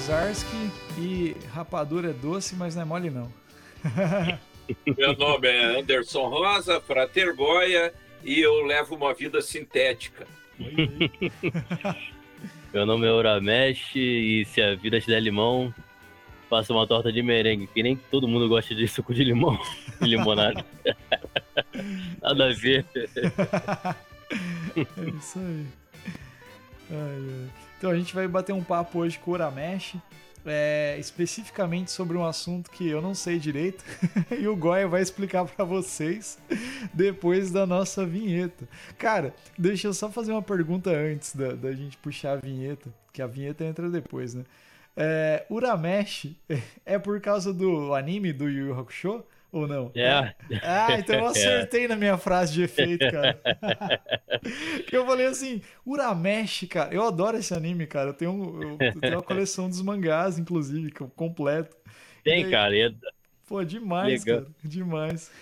Zarski e rapadura é doce, mas não é mole não. Meu nome é Anderson Rosa, Frater Goya, e eu levo uma vida sintética. Meu nome é Uramesh e se a vida te der limão, faça uma torta de merengue, que nem todo mundo gosta de suco de limão e limonada. Nada a ver. é isso aí. Ai, ai. Então a gente vai bater um papo hoje com o Uramesh, é, especificamente sobre um assunto que eu não sei direito e o Goya vai explicar para vocês depois da nossa vinheta. Cara, deixa eu só fazer uma pergunta antes da, da gente puxar a vinheta, que a vinheta entra depois, né? É, Uramesh é por causa do anime do Yu Yu Hakusho? Ou não? É. Ah, então eu acertei é. na minha frase de efeito, cara. eu falei assim, Uramesh, cara. Eu adoro esse anime, cara. Eu tenho, eu tenho uma coleção dos mangás, inclusive, completo. Tem, aí, cara. É... Pô, demais, Legal. cara. Demais.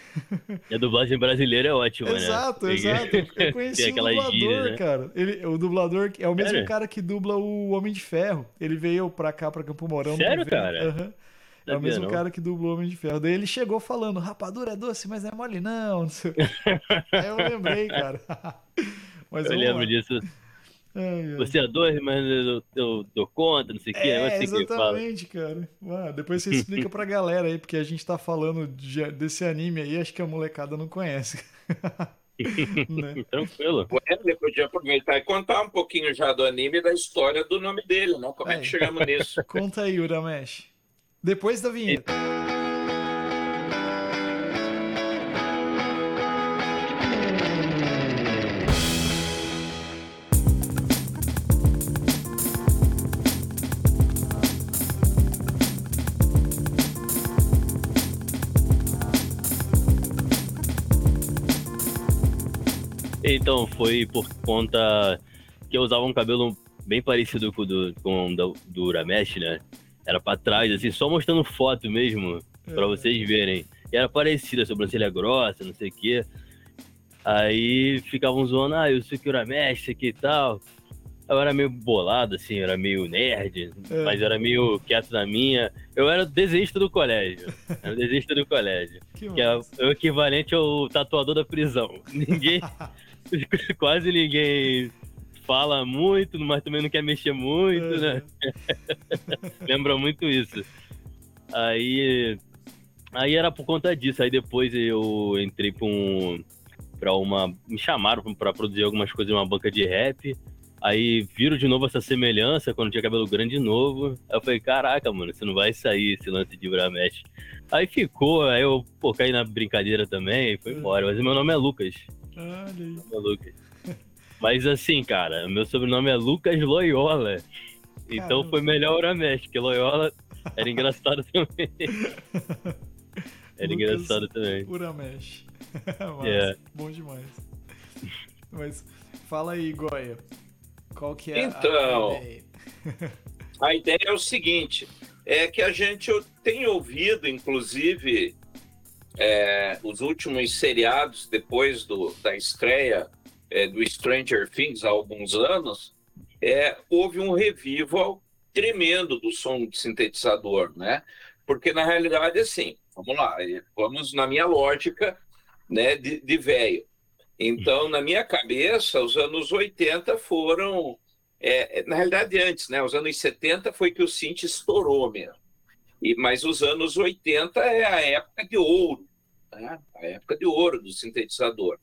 E a dublagem brasileira é ótima, exato, né? Exato, exato. Eu conheci o dublador, gíria, né? cara. Ele, o dublador é o mesmo Sério? cara que dubla o Homem de Ferro. Ele veio pra cá, pra Campo Mourão. Sério, cara? Aham. Uhum. É o mesmo não. cara que dublou Homem de Ferro. Daí ele chegou falando, rapadura é doce, mas não é mole não. não Aí eu lembrei, cara. mas eu lembro lá. disso. Ai, ai. Você é doce, mas eu, eu dou conta, não sei o é, que. É, exatamente, cara. Ah, depois você explica pra galera aí, porque a gente tá falando de, desse anime aí, acho que a molecada não conhece. né? Tranquilo. Ele podia aproveitar e contar um pouquinho já do anime e da história do nome dele, não? Como é que chegamos nisso? Conta aí, Uramesh. Depois da vinheta. Então, foi por conta que eu usava um cabelo bem parecido com o do, com do, do Uramesh, né? Era pra trás, assim, só mostrando foto mesmo, é. pra vocês verem. E era parecida, sobrancelha grossa, não sei o quê. Aí ficavam zoando, ah, eu sou que Uramesh, aqui e tal. Eu era meio bolado, assim, eu era meio nerd, é. mas era meio quieto na minha. Eu era o desenhista do colégio. Era o desenhista do colégio. Que, que é o equivalente ao tatuador da prisão. Ninguém. quase ninguém fala muito, mas também não quer mexer muito, é. né? Lembra muito isso. Aí, aí era por conta disso. Aí depois eu entrei para um, pra uma. Me chamaram para produzir algumas coisas em uma banca de rap. Aí viram de novo essa semelhança quando tinha cabelo grande de novo. Aí eu falei, caraca, mano, você não vai sair esse lance de Bramesh. Aí ficou, aí eu pô, caí na brincadeira também e foi embora. Mas meu nome é Lucas. Olha aí. Meu nome é Lucas. Mas assim, cara, meu sobrenome é Lucas Loyola. Então Caramba. foi melhor Uramesh, porque Loyola era engraçado também. era Lucas engraçado também. Uramesh. é. Bom demais. Mas fala aí, Goya. Qual que é então, a ideia? a ideia é o seguinte, é que a gente tem ouvido, inclusive, é, os últimos seriados depois do, da estreia é, do Stranger Things há alguns anos, é, houve um revival tremendo do som de sintetizador, né? Porque na realidade, assim, vamos lá, vamos na minha lógica, né, de, de velho. Então, na minha cabeça, os anos 80 foram, é, na realidade antes, né? Os anos 70 foi que o synth estourou mesmo. E, mas os anos 80 é a época de ouro, né? a época de ouro do sintetizador.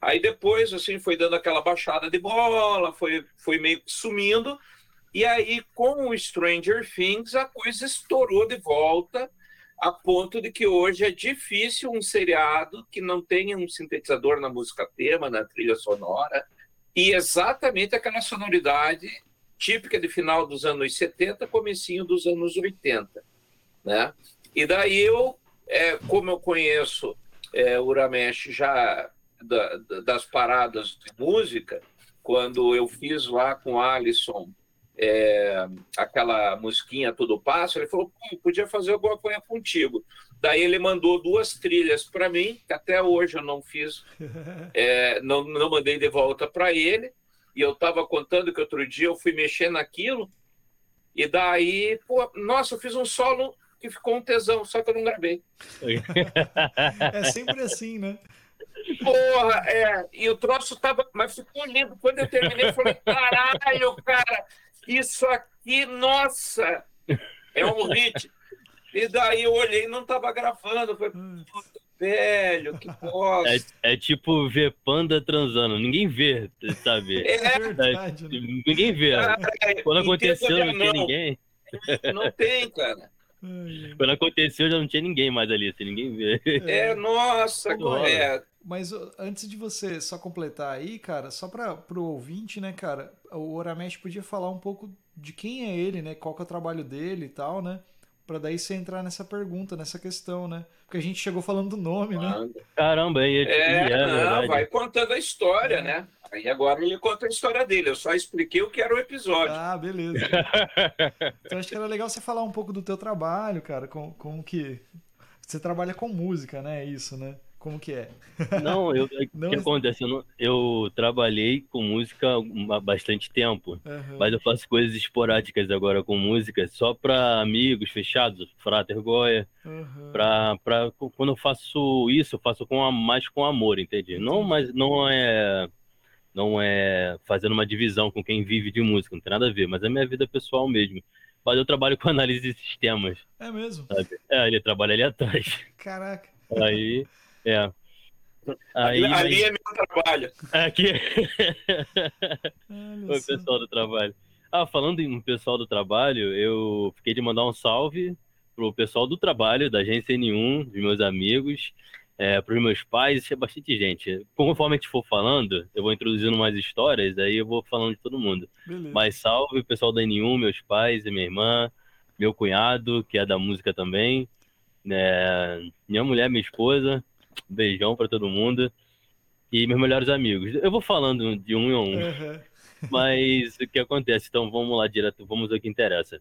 Aí depois, assim, foi dando aquela baixada de bola, foi, foi meio que sumindo. E aí, com o Stranger Things, a coisa estourou de volta, a ponto de que hoje é difícil um seriado que não tenha um sintetizador na música tema, na trilha sonora, e exatamente aquela sonoridade típica de final dos anos 70, comecinho dos anos 80, né? E daí eu, é, como eu conheço é, o Uramesh já da, das paradas de música, quando eu fiz lá com o Alisson é, aquela musiquinha Tudo Passo, ele falou, podia fazer alguma coisa contigo. Daí ele mandou duas trilhas para mim, que até hoje eu não fiz, é, não, não mandei de volta para ele, e eu estava contando que outro dia eu fui mexer naquilo, E daí, pô, nossa, eu fiz um solo que ficou um tesão, só que eu não gravei. é sempre assim, né? Porra, é. E o troço tava. Mas ficou lindo. Quando eu terminei, eu falei: caralho, cara, isso aqui, nossa, é um hit. E daí eu olhei e não tava gravando. Eu falei, velho, que bosta. É, é, tipo ver panda transando. Ninguém vê, sabe? É, é verdade. É, ninguém vê. Cara, Quando aconteceu, não tinha ninguém. Não tem, cara. Quando aconteceu, já não tinha ninguém mais ali, assim, ninguém vê. É, nossa, correto. Mas antes de você só completar aí, cara, só para o ouvinte, né, cara, o Oramesh podia falar um pouco de quem é ele, né, qual que é o trabalho dele e tal, né, para daí você entrar nessa pergunta, nessa questão, né, porque a gente chegou falando do nome, né. Caramba, aí é, é não, vai contando a história, é. né. Aí agora ele conta a história dele, eu só expliquei o que era o episódio. Ah, beleza. então acho que era legal você falar um pouco do teu trabalho, cara, com, com que você trabalha com música, né, é isso, né. Como que é? Não, eu, não, o que acontece? Eu, não, eu, trabalhei com música há bastante tempo, uhum. mas eu faço coisas esporádicas agora com música, só para amigos fechados, frater goia. Uhum. Pra, pra, quando eu faço isso, eu faço com, mais com amor, entende? Não, mas não é não é fazendo uma divisão com quem vive de música, não tem nada a ver, mas é minha vida pessoal mesmo. Mas eu trabalho com análise de sistemas. É mesmo? Sabe? É, ele trabalha ali atrás. Caraca. Aí é. Aí, ali, é meu trabalho. Aqui. o pessoal do trabalho. Ah, falando em pessoal do trabalho, eu fiquei de mandar um salve pro pessoal do trabalho, da agência N1, dos meus amigos, é, para os meus pais, é bastante gente. Conforme a gente for falando, eu vou introduzindo mais histórias, aí eu vou falando de todo mundo. Beleza. Mas salve o pessoal da N1, meus pais e minha irmã, meu cunhado, que é da música também, né, minha mulher, minha esposa, Beijão para todo mundo. E meus melhores amigos. Eu vou falando de um em um. Uhum. Mas o que acontece? Então vamos lá direto, vamos ao que interessa.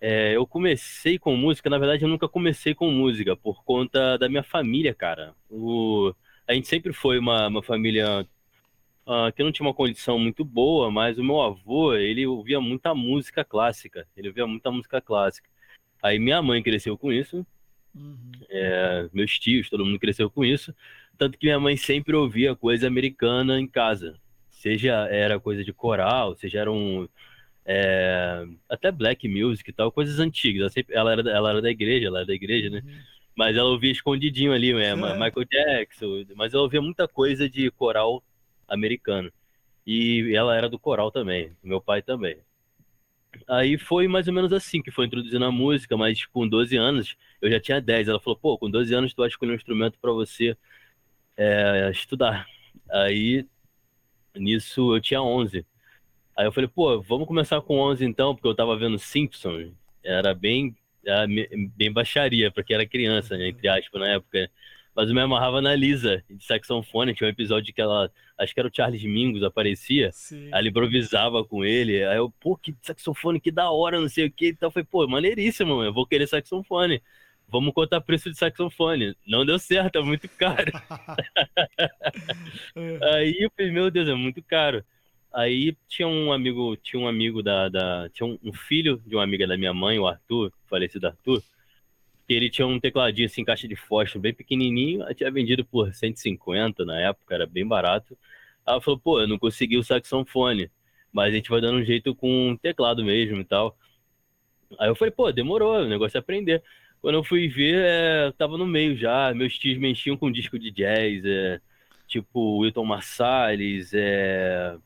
É, eu comecei com música, na verdade eu nunca comecei com música, por conta da minha família, cara. O, a gente sempre foi uma, uma família uh, que não tinha uma condição muito boa, mas o meu avô, ele ouvia muita música clássica. Ele ouvia muita música clássica. Aí minha mãe cresceu com isso, Uhum. É, meus tios, todo mundo cresceu com isso. Tanto que minha mãe sempre ouvia coisa americana em casa. Seja era coisa de coral, seja era um. É, até black music e tal, coisas antigas. Ela, sempre, ela, era, ela era da igreja, ela era da igreja, né? Uhum. Mas ela ouvia escondidinho ali mesmo, é. Michael Jackson. Mas ela ouvia muita coisa de coral americano. E ela era do coral também, meu pai também. Aí foi mais ou menos assim que foi introduzindo a música, mas com 12 anos, eu já tinha 10. Ela falou, pô, com 12 anos tu vai escolher um instrumento para você é, estudar. Aí, nisso, eu tinha 11. Aí eu falei, pô, vamos começar com 11 então, porque eu tava vendo Simpsons. Era bem, era bem baixaria, porque era criança, né, entre aspas, na época mas eu me amarrava na Lisa, de saxofone. Tinha um episódio que ela, acho que era o Charles Mingus, aparecia. Sim. Ela improvisava com ele. Aí eu, pô, que saxofone, que da hora, não sei o que. Então falei, pô, maneiríssimo, eu vou querer saxofone. Vamos contar preço de saxofone. Não deu certo, é muito caro. Aí eu falei, meu Deus, é muito caro. Aí tinha um amigo, tinha um amigo da, da tinha um, um filho de uma amiga da minha mãe, o Arthur, falecido Arthur ele tinha um tecladinho assim, caixa de fósforo bem pequenininho, tinha vendido por 150 na época, era bem barato. Aí ela falou, pô, eu não consegui o saxofone, mas a gente vai dando um jeito com um teclado mesmo e tal. Aí eu falei, pô, demorou, o negócio é aprender. Quando eu fui ver, é, tava no meio já, meus tios me enchiam com disco de jazz, é, tipo Wilton Marsalis, é...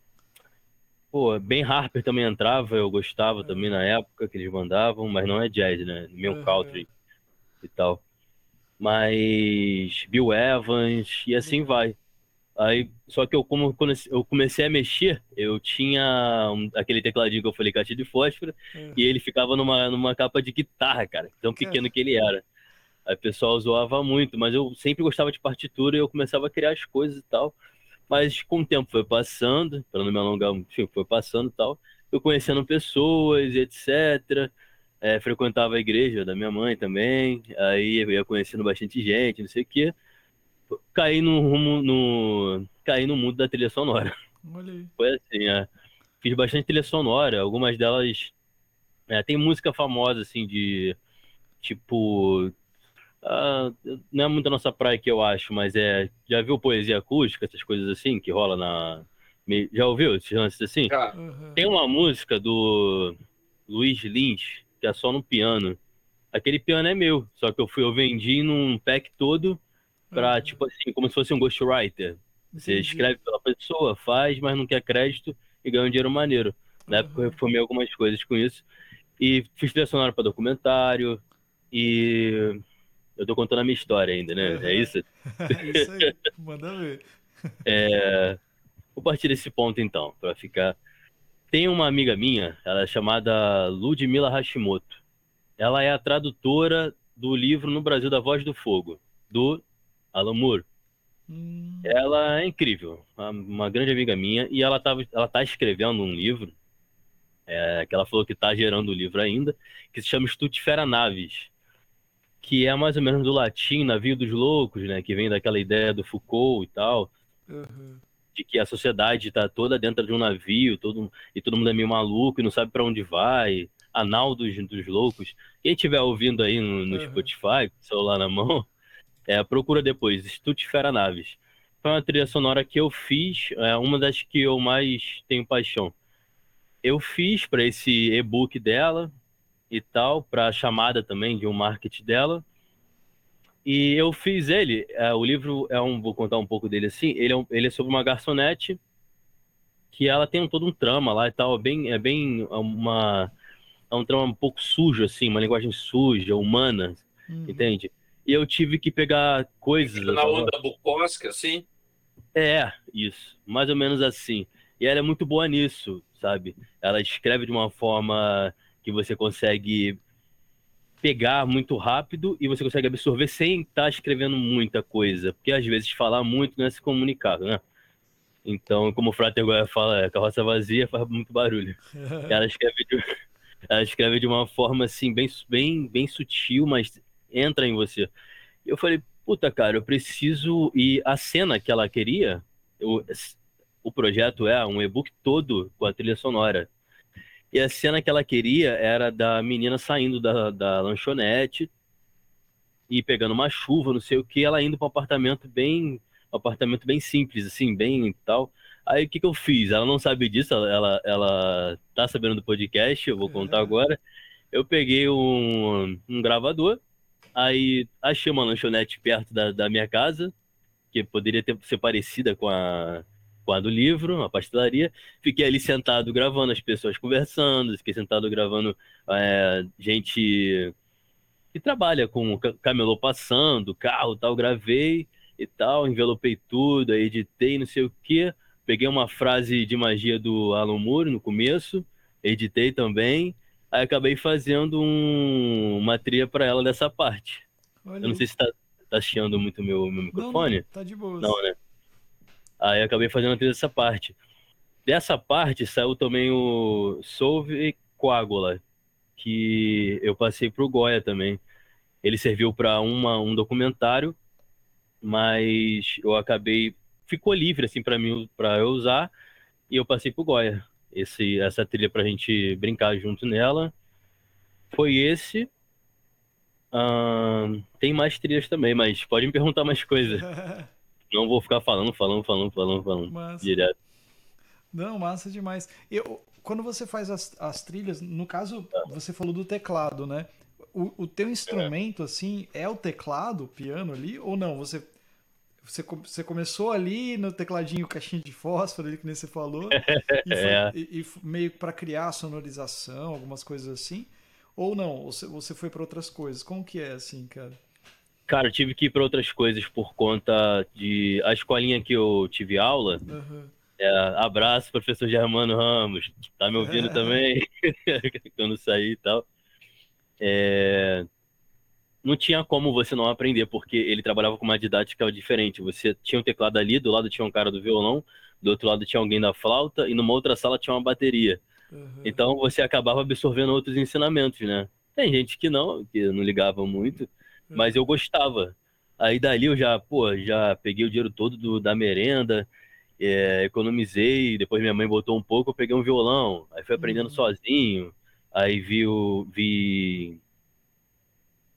Pô, Ben Harper também entrava, eu gostava também na época que eles mandavam, mas não é jazz, né? Meu country e tal. Mas Bill Evans e assim vai. Aí, só que eu, como eu comecei a mexer, eu tinha um, aquele tecladinho que eu falei, caixa de fósforo, uhum. e ele ficava numa, numa capa de guitarra, cara, tão pequeno que ele era. Aí o pessoal zoava muito, mas eu sempre gostava de partitura e eu começava a criar as coisas e tal. Mas com o tempo foi passando, para não me alongar, foi passando e tal, eu conhecendo pessoas, etc é, frequentava a igreja da minha mãe também, aí eu ia conhecendo bastante gente, não sei o quê. Caí no rumo, no, caí no mundo da trilha sonora. Foi assim, é. Fiz bastante trilha sonora, algumas delas É, tem música famosa, assim, de tipo. Uh, não é muito a nossa praia que eu acho, mas é. Já viu poesia acústica, essas coisas assim, que rola na. Já ouviu esses lances assim? Uhum. Tem uma música do Luiz Lins, que é só no piano. Aquele piano é meu, só que eu fui, eu vendi num pack todo pra, tipo assim, como se fosse um ghostwriter. Você Entendi. escreve pela pessoa, faz, mas não quer crédito e ganha um dinheiro maneiro. Na época eu reformei algumas coisas com isso. E fiz trilha sonora pra documentário. E eu tô contando a minha história ainda, né? Uhum. É isso? Isso aí, manda ver. É, Vou partir desse ponto então, pra ficar. Tem uma amiga minha, ela é chamada Ludmila Hashimoto. Ela é a tradutora do livro No Brasil da Voz do Fogo, do Alan Moore. Hum, Ela é incrível, uma- grande amiga minha, e ela, tava, ela tá escrevendo um livro, é, que ela falou que tá gerando o livro ainda, que se chama Stutifera Navis, que é mais ou menos do latim, navio dos loucos, né, que vem daquela ideia do Foucault e tal, uhum. De que a sociedade está toda dentro de um navio, todo, e todo mundo é meio maluco e não sabe para onde vai, anal dos, dos loucos. Quem estiver ouvindo aí no, no Uhum. Spotify, com o celular na mão, é, procura depois, Stutifera Naves. Foi uma trilha sonora que eu fiz, é uma das que eu mais tenho paixão. Eu fiz para esse e-book dela e tal, para a chamada também de um marketing dela. E eu fiz ele, é, o livro é um, vou contar um pouco dele assim, ele é, um- ele é sobre uma garçonete que ela tem um, todo um trama lá e tal, é bem, é bem uma, é um trama um pouco sujo assim, uma linguagem suja, humana, Uhum. entende? E eu tive que pegar coisas... Na eu- onda Bukowski, assim. é, isso, mais ou menos assim. E ela é muito boa nisso, sabe? Ela escreve de uma forma que você consegue pegar muito rápido e você consegue absorver sem estar escrevendo muita coisa, porque às vezes falar muito não é se comunicar, né? Então, como o Frater Goya fala, é, carroça vazia faz muito barulho. Ela escreve de, ela escreve de uma forma assim bem, bem, bem sutil, mas entra em você. Eu falei, puta, cara, eu preciso. E a cena que ela queria, eu- o projeto é um e-book todo com a trilha sonora. E a cena que ela queria era da menina saindo da, da lanchonete e pegando uma chuva, não sei o que, ela indo para um apartamento bem, um apartamento bem simples, assim, bem tal. Aí o que que eu fiz? Ela não sabe disso, ela, ela, ela tá sabendo do podcast, eu vou contar É. agora. Eu peguei um, um gravador, aí achei uma lanchonete perto da, da minha casa, que poderia ter, ser parecida com a, do livro, uma pastelaria. Fiquei ali sentado gravando as pessoas conversando, fiquei sentado gravando é, gente que trabalha com ca- camelô passando, carro tal, gravei e tal, envelopei tudo, aí editei, não sei o quê. Peguei uma frase de magia do Alan Moore no começo, editei também, aí acabei fazendo um- uma trilha para ela dessa parte. Olha Eu não sei se tá, tá chiando muito meu, meu microfone. não, tá de boa. Não, né? Aí acabei fazendo até essa parte. Dessa parte saiu também o Solve Coagula, que eu passei pro Goya também. Ele serviu para um documentário, mas eu acabei ficou livre assim para mim para eu usar e eu passei pro Goya. Esse essa trilha pra gente brincar junto nela. Foi esse. Ahn, tem mais trilhas também, mas pode me perguntar mais coisas. Não vou ficar falando, falando, falando, falando, falando. Massa. Direto. Não, massa demais. Eu, quando você faz as, as trilhas, no caso, você falou do teclado, né? O, o teu instrumento, assim, é o teclado, o piano ali, ou não? Você, você, você começou ali no tecladinho caixinha de fósforo, ali, que nem você falou, e, foi- É. e- e meio para criar a sonorização, algumas coisas assim, ou não? Você, você foi para outras coisas? Como que é, assim, cara? Cara, eu tive que ir para outras coisas por conta de. A escolinha que eu tive aula. Aham. é, abraço, professor Germano Ramos. Tá me ouvindo também? Quando sair e tal. É, Não tinha como você não aprender, porque ele trabalhava com uma didática diferente. Você tinha um teclado ali, do lado tinha um cara do violão, do outro lado tinha alguém da flauta, e numa outra sala tinha uma bateria. aham. Então você acabava absorvendo outros ensinamentos, né? Tem gente que não, que não ligava muito, mas eu gostava. Aí dali eu já, pô, já peguei o dinheiro todo do- da merenda, é, economizei, depois minha mãe botou um pouco, eu peguei um violão, aí fui aprendendo Uhum. sozinho, Aí vi o. Vi.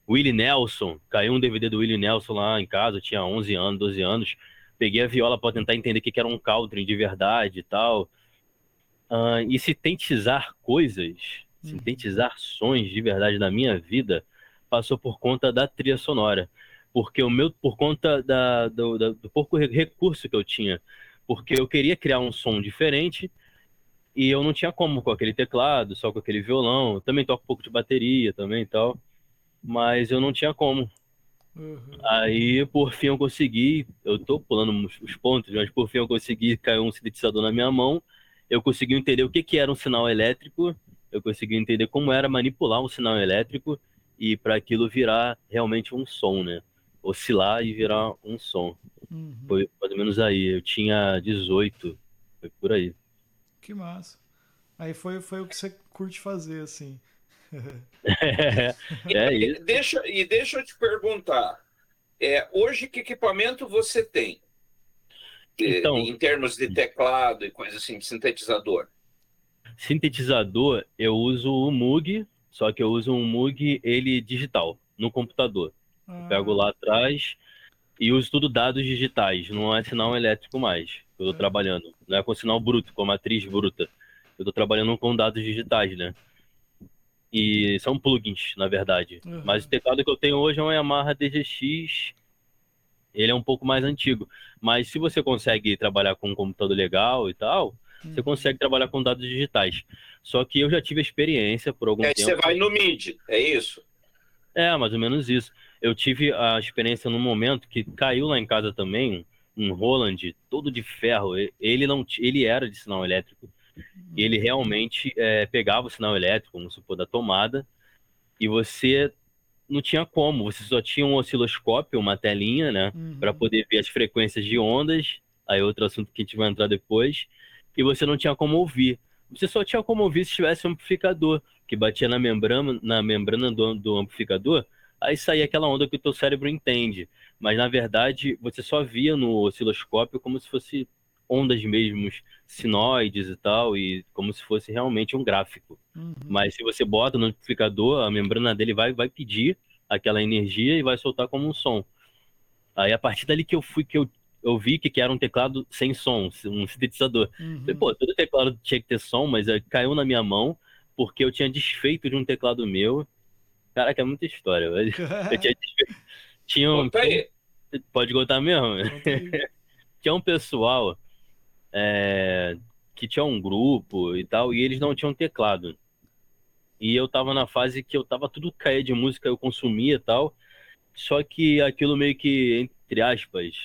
Willie Nelson, caiu um DVD do Willie Nelson lá em casa, eu tinha 11 anos, 12 anos. Peguei a viola para tentar entender o que era um country de verdade e tal. Uh, e sintetizar coisas, uhum. sintetizar sons de verdade na minha vida, passou por conta da trilha sonora. Porque o meu, por conta da, do, da, do pouco recurso que eu tinha. Porque eu queria criar um som diferente e eu não tinha como com aquele teclado, só com aquele violão. Eu também toco um pouco de bateria também e tal. Mas eu não tinha como. Uhum. Aí, por fim, eu consegui. Eu tô pulando os pontos, mas por fim eu consegui cair um sintetizador na minha mão eu consegui entender o que, que era um sinal elétrico, eu consegui entender como era manipular um sinal elétrico e para aquilo virar realmente um som, né? Oscilar e virar um som. Uhum. Foi mais ou menos aí. Eu tinha 18, foi por aí. Que massa. Aí foi, foi o que você curte fazer, assim. é, é isso. E deixa, e deixa eu te perguntar. É, hoje, que equipamento você tem? então, em termos de teclado e coisa assim, de sintetizador? Sintetizador, eu uso o Moog, só que eu uso um Moog ele digital, no computador. Ah. pego lá atrás e uso tudo dados digitais, não é sinal elétrico mais. Eu estou é. trabalhando, não é com sinal bruto, com matriz bruta. Eu estou trabalhando com dados digitais, né? E são plugins, na verdade. Uhum. Mas o teclado que eu tenho hoje é um Yamaha DGX ele é um pouco mais antigo. Mas se você consegue trabalhar com um computador legal e tal, uhum. você consegue trabalhar com dados digitais. Só que eu já tive experiência por algum é, tempo. Você vai no MIDI, é isso? É, mais ou menos isso. Eu tive a experiência num momento que caiu lá em casa também um Roland todo de ferro. Ele não, ele era de sinal elétrico. Ele realmente é, pegava o sinal elétrico, vamos supor, da tomada, e você não tinha como, você só tinha um osciloscópio, uma telinha, né, uhum. para poder ver as frequências de ondas, aí outro assunto que a gente vai entrar depois, e você não tinha como ouvir. Você só tinha como ouvir se tivesse um amplificador, que batia na membrana, na membrana do, do amplificador, aí saía aquela onda que o teu cérebro entende. Mas na verdade, você só via no osciloscópio como se fosse ondas mesmo, sinoides e tal, e como se fosse realmente um gráfico. Uhum. Mas se você bota no amplificador, a membrana dele vai, vai pedir aquela energia e vai soltar como um som. Aí a partir dali que eu fui, que eu, eu vi que, que era um teclado sem som, um sintetizador. Uhum. Falei, pô, todo teclado tinha que ter som, mas caiu na minha mão porque eu tinha desfeito de um teclado meu. Caraca, é muita história. eu tinha desfeito. Tinha um. Pode contar mesmo? tinha um pessoal é, que tinha um grupo e tal, e eles não tinham teclado. E eu tava na fase que eu tava tudo cair de música, eu consumia e tal. Só que aquilo meio que, entre aspas,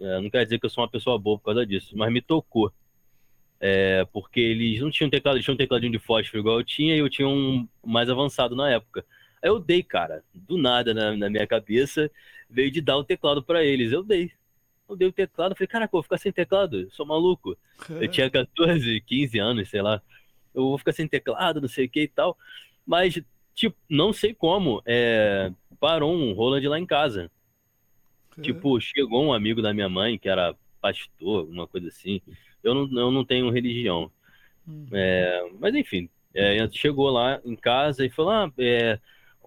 é, não quer dizer que eu sou uma pessoa boa por causa disso, mas me tocou. É, porque eles não tinham teclado, eles tinham um tecladinho de fósforo igual eu tinha, e eu tinha um mais avançado na época. Aí eu dei, cara, do nada na, na minha cabeça, veio de dar o teclado para eles. Eu dei eu dei o teclado, falei, caraca, eu vou ficar sem teclado, sou maluco. Eu tinha 14, 15 anos, sei lá. Eu vou ficar sem teclado, não sei o que e tal. Mas, tipo, não sei como, é, parou um Roland lá em casa. Tipo, chegou um amigo da minha mãe, que era pastor, alguma coisa assim. Eu não, eu não tenho religião. Uhum. É, mas, enfim, é, chegou lá em casa e falou, ah, é,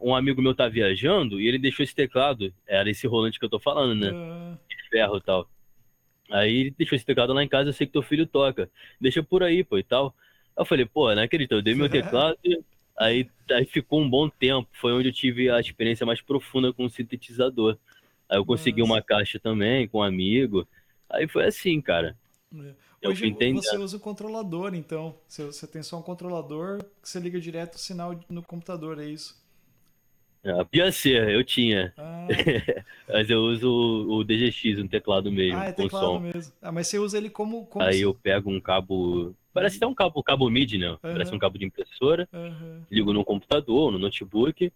um amigo meu tá viajando e ele deixou esse teclado. Era esse rolante que eu tô falando, né? Uh... De ferro e tal. Aí ele deixou esse teclado lá em casa, eu sei que teu filho toca. Deixa por aí, pô, e tal. Eu falei, pô, não acredito, eu dei meu teclado. aí, aí ficou um bom tempo. Foi onde eu tive a experiência mais profunda com o sintetizador. Aí eu consegui Nossa. uma caixa também com um amigo. Aí foi assim, cara. É. Hoje você usa o controlador, então. Você, você tem só um controlador que você liga direto o sinal no computador, é isso? Ah, podia ser, eu tinha. Ah. mas eu uso o, o, DGX, um teclado mesmo, ah, é com teclado som. mesmo. Ah, mas você usa ele como. como Aí eu pego um cabo. Parece até um cabo, cabo MIDI, né? Uhum. Parece um cabo de impressora. Uhum. Ligo no computador, no notebook.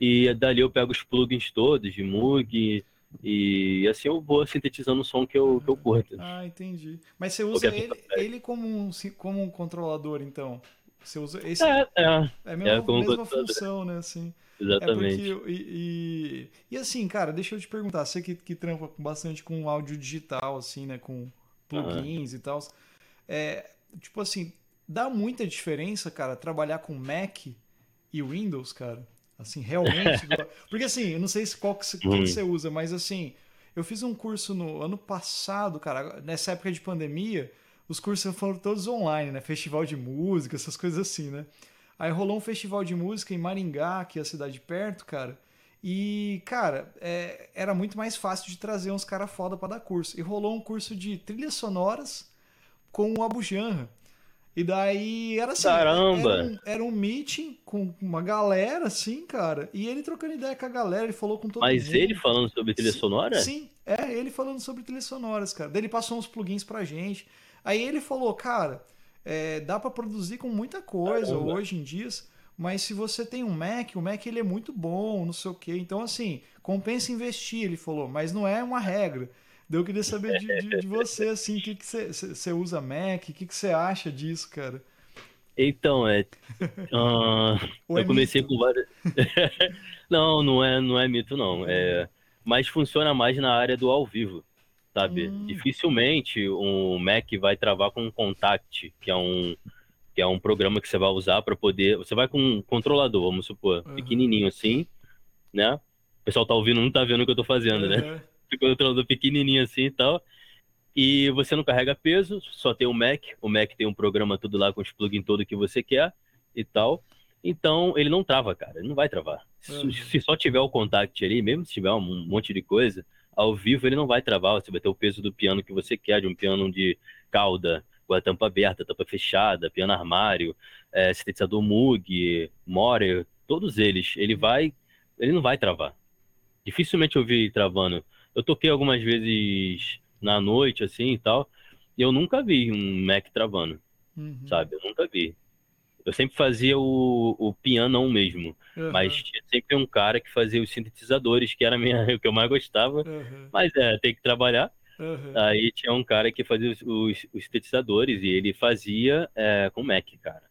E dali eu pego os plugins todos de Moog. E assim eu vou sintetizando o som que eu, que eu curto. Ah, entendi. Mas você usa ele, ele como, um, como um controlador, então? Você usa esse. É, é. É a mesma, é mesma função, né? Assim. Exatamente. É porque, e, e, e, assim, cara, deixa eu te perguntar, você que, que trampa bastante com áudio digital, assim, né? Com plugins uhum. e tal. É, tipo assim, dá muita diferença, cara, trabalhar com Mac e Windows, cara. Assim, realmente. Porque assim, eu não sei se qual que, que Hum. você usa, mas assim, eu fiz um curso no ano passado, cara, nessa época de pandemia, os cursos foram todos online, né? Festival de música, essas coisas assim, né? Aí rolou um festival de música em Maringá, que é a cidade perto, cara. E, cara, é, era muito mais fácil de trazer uns caras foda pra dar curso. E rolou um curso de trilhas sonoras com o Abu Janra. E daí era assim. Caramba! Era um, era um meeting com uma galera, assim, cara. E ele trocando ideia com a galera, ele falou com todo Mas mundo. ele falando sobre trilha Sim, sonora? Sim, é, ele falando sobre trilhas sonoras, cara. Daí ele passou uns plugins pra gente. Aí ele falou, cara, é, dá pra produzir com muita coisa Caramba. hoje em dias, mas se você tem um Mac, o Mac ele é muito bom, não sei o quê. Então, assim, compensa investir, ele falou, mas não é uma regra. Eu queria saber de, de- de você, assim, o que você usa Mac, o que que você acha disso, cara? Então, é. ah, Ou é eu comecei mito? com várias. não, não é, não é mito, não. É, mas funciona mais na área do ao vivo, sabe? Hum. Dificilmente um Mac vai travar com um Contact, que é um, que é um programa que você vai usar para poder. Você vai com um controlador, vamos supor, Uhum. pequenininho assim, né? O pessoal tá ouvindo, não tá vendo o que eu tô fazendo, né? Aham, controlador pequenininho assim e tal. E você não carrega peso, só tem o Mac. O Mac tem um programa tudo lá com os plugins todo que você quer e tal. Então ele não trava, cara. Ele não vai travar. Se, Uhum. se só tiver o contact ali, mesmo se tiver um monte de coisa, ao vivo ele não vai travar. Você vai ter o peso do piano que você quer, de um piano de cauda, com a tampa aberta, tampa fechada, piano armário, é, sintetizador Moog, Morer, todos eles. Ele vai, ele não vai travar. Dificilmente eu vi travando. Eu toquei algumas vezes na noite, assim e tal, e eu nunca vi um Mac travando, uhum, sabe? Eu nunca vi. Eu sempre fazia o, o pianão mesmo, aham, mas tinha sempre um cara que fazia os sintetizadores, que era minha, o que eu mais gostava. aham, Mas é, tem que trabalhar. aham. Aí tinha um cara que fazia os, os- os sintetizadores e ele fazia é, com Mac, cara.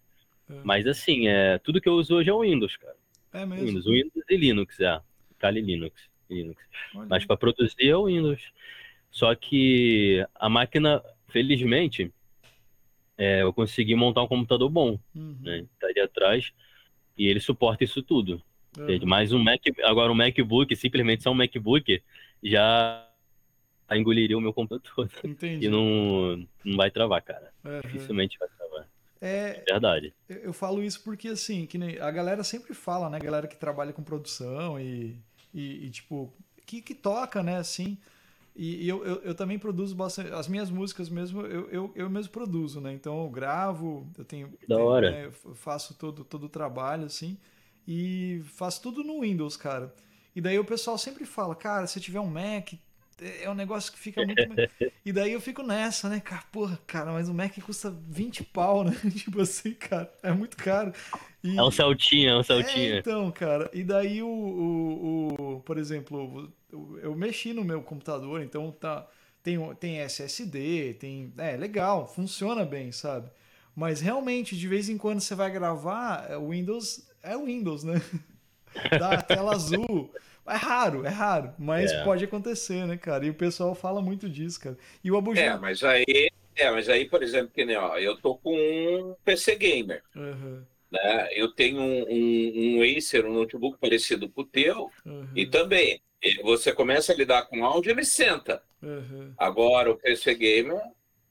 aham. Mas assim, é, tudo que eu uso hoje é o Windows, cara. É mesmo. Windows, Windows e Linux, é. Kali Linux. Linux. Olha Mas para produzir é o Windows. Só que a máquina, felizmente, é, eu consegui montar um computador bom, Uhum, né? Tá ali atrás e ele suporta isso tudo. entende? Mas um Mac, agora um MacBook, simplesmente só um MacBook, já engoliria o meu computador Entendi. e não, não vai travar, cara. Aham. Dificilmente vai travar. É, Verdade. eu eu falo isso porque, assim, que a galera sempre fala, né? A galera que trabalha com produção e, e, e, tipo, que, que toca, né? Assim, e, e eu, eu, eu também produzo bastante. As minhas músicas mesmo, eu, eu, eu mesmo produzo, né? Então eu gravo, eu tenho. Da hora. né, eu faço todo, todo o trabalho, assim, e faço tudo no Windows, cara. E daí o pessoal sempre fala, cara, se tiver um Mac, é um negócio que fica muito. E daí eu fico nessa, né, cara? Porra, cara, mas o Mac custa 20 pau, né? tipo assim, cara, é muito caro. E- É um saltinho, é um é, saltinho. então, cara. E daí o, o, o- por exemplo, eu mexi no meu computador, então tá tem tem SSD, tem, é legal, funciona bem, sabe? Mas realmente de vez em quando você vai gravar, é, o Windows é o Windows, né? Dá a tela azul. É raro, é raro, mas É. pode acontecer, né, cara? E o pessoal fala muito disso, cara. E o Abu É, mas aí, é, mas aí, por exemplo, que nem, ó, eu tô com um PC gamer, Aham, né? Eu tenho um, um, um Acer, um notebook parecido com o teu, aham, e também você começa a lidar com áudio, ele senta. aham. Agora o PC gamer,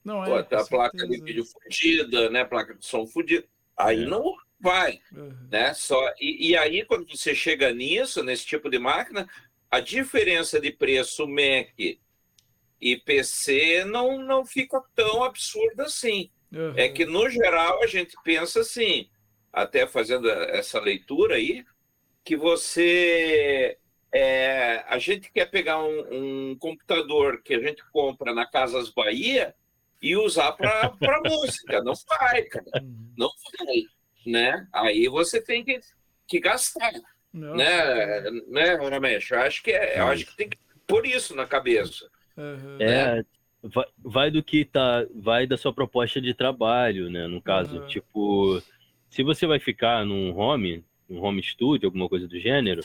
Não pô, é, tá a placa de vídeo fodida, né? Placa de som fodida. Aí É. não vai, Aham. né? Só e, e aí quando você chega nisso, nesse tipo de máquina, a diferença de preço Mac e PC não não fica tão absurda assim. Aham. É que, no geral, a gente pensa assim, até fazendo essa leitura aí, que você. é, a gente quer pegar um, um computador que a gente compra na Casas Bahia e usar para música. Não vai, cara. Uhum. Não vai. Né? Aí você tem que, que gastar. Não, Né, né Ramesh? Eu acho que, é, eu acho que tem que pôr isso na cabeça. Aham. É, vai, vai do que tá, vai da sua proposta de trabalho, né? No caso, Uhum. tipo, se você vai ficar num home, um home studio, alguma coisa do gênero,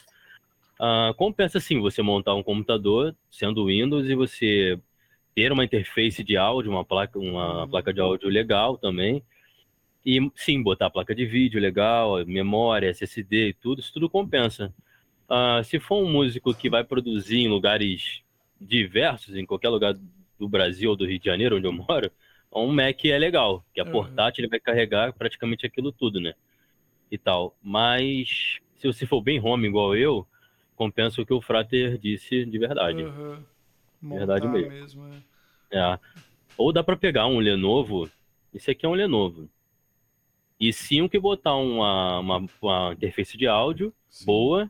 ah, compensa sim você montar um computador sendo Windows e você ter uma interface de áudio, uma placa, uma Uhum. placa de áudio legal também. E sim, botar a placa de vídeo legal, memória, SSD e tudo, isso tudo compensa. Uh, se for um músico que vai produzir em lugares diversos, em qualquer lugar do Brasil ou do Rio de Janeiro, onde eu moro, um Mac é legal, que é uhum. portátil, ele vai carregar praticamente aquilo tudo, né? E tal. Mas se você for bem home igual eu, compensa o que o Frater disse de verdade. Uhum. Verdade mesmo. mesmo é. é. Ou dá para pegar um Lenovo, esse aqui é um Lenovo. E sim que botar uma, uma, uma interface de áudio sim. boa,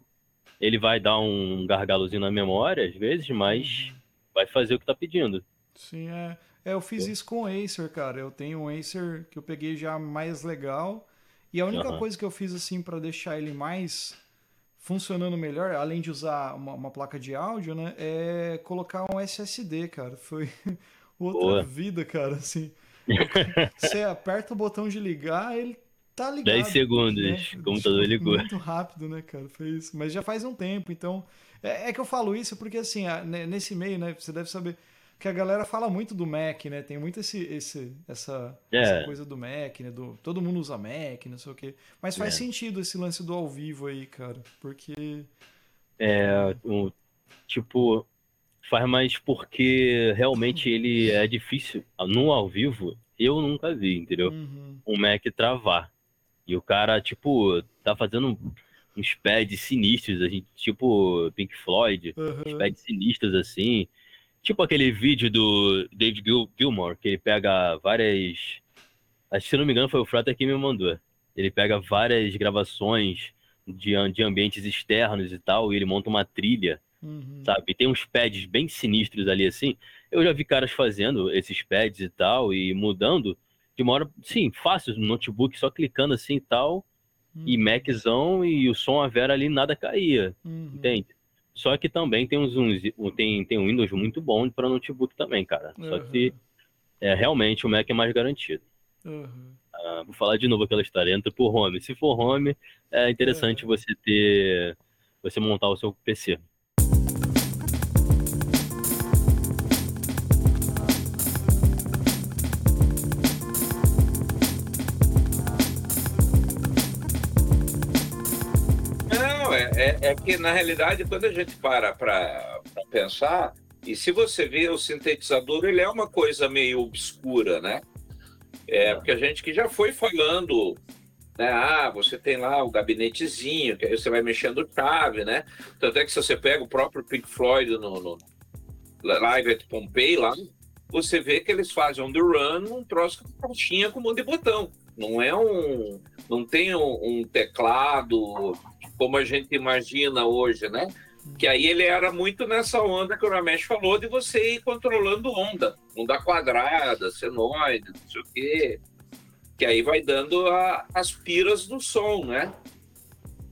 ele vai dar um gargalozinho na memória às vezes, mas uhum. vai fazer o que tá pedindo. Sim, é. É, eu fiz isso com o Acer, cara. Eu tenho um Acer que eu peguei já mais legal. E a única uhum. coisa que eu fiz assim para deixar ele mais funcionando melhor, além de usar uma, uma, placa de áudio, né, é colocar um SSD, cara. Foi outra Boa. vida, cara, assim. Você aperta o botão de ligar, ele tá ligado. 10 segundos, né? o computador ligou. Muito rápido, né, cara? Foi isso. Mas já faz um tempo, então. É, é que eu falo isso porque, assim, nesse meio, né, você deve saber que a galera fala muito do Mac, né? Tem muito esse, esse, essa, é. essa coisa do Mac, né? Do, todo mundo usa Mac, não sei o quê. Mas faz é. sentido esse lance do ao vivo aí, cara. Porque. É, um, tipo, faz mais porque realmente ele é difícil. No ao vivo, eu nunca vi, entendeu? Uhum. Um Mac travar. E o cara, tipo, tá fazendo uns pads sinistros, a gente, tipo Pink Floyd, uhum. uns pads sinistros assim. Tipo aquele vídeo do David Gil Gilmore, que ele pega várias. Acho que se não me engano foi o Frata que me mandou. Ele pega várias gravações de, de ambientes externos e tal, e ele monta uma trilha, uhum. sabe? tem uns pads bem sinistros ali assim. Eu já vi caras fazendo esses pads e tal, e mudando de uma hora, sim, fácil, no notebook, só clicando assim e tal, uhum. e Maczão, e o som a vera ali nada caía, uhum. entende? Só que também tem uns, uns tem, tem um Windows muito bom para notebook também, cara. Uhum. Só que é, realmente o Mac é mais garantido. Uhum. Ah, vou falar de novo aquela história, entra por home. Se for home, é interessante uhum. você ter. você montar o seu PC. É, é que, na realidade, quando a gente para para pensar, e se você vê o sintetizador, ele é uma coisa meio obscura, né? É, porque a gente que já foi falando, né? Ah, você tem lá o gabinetezinho, que aí você vai mexendo chave, né? Tanto é que se você pega o próprio Pink Floyd no, no Live at Pompeii lá, você vê que eles fazem on the run um troço com caixinha com um monte de botão. Não é um. Não tem um, um teclado como a gente imagina hoje, né? Que aí ele era muito nessa onda que o Ramesh falou de você ir controlando onda, onda quadrada, senoide, não sei o quê, que aí vai dando a, as piras do som, né?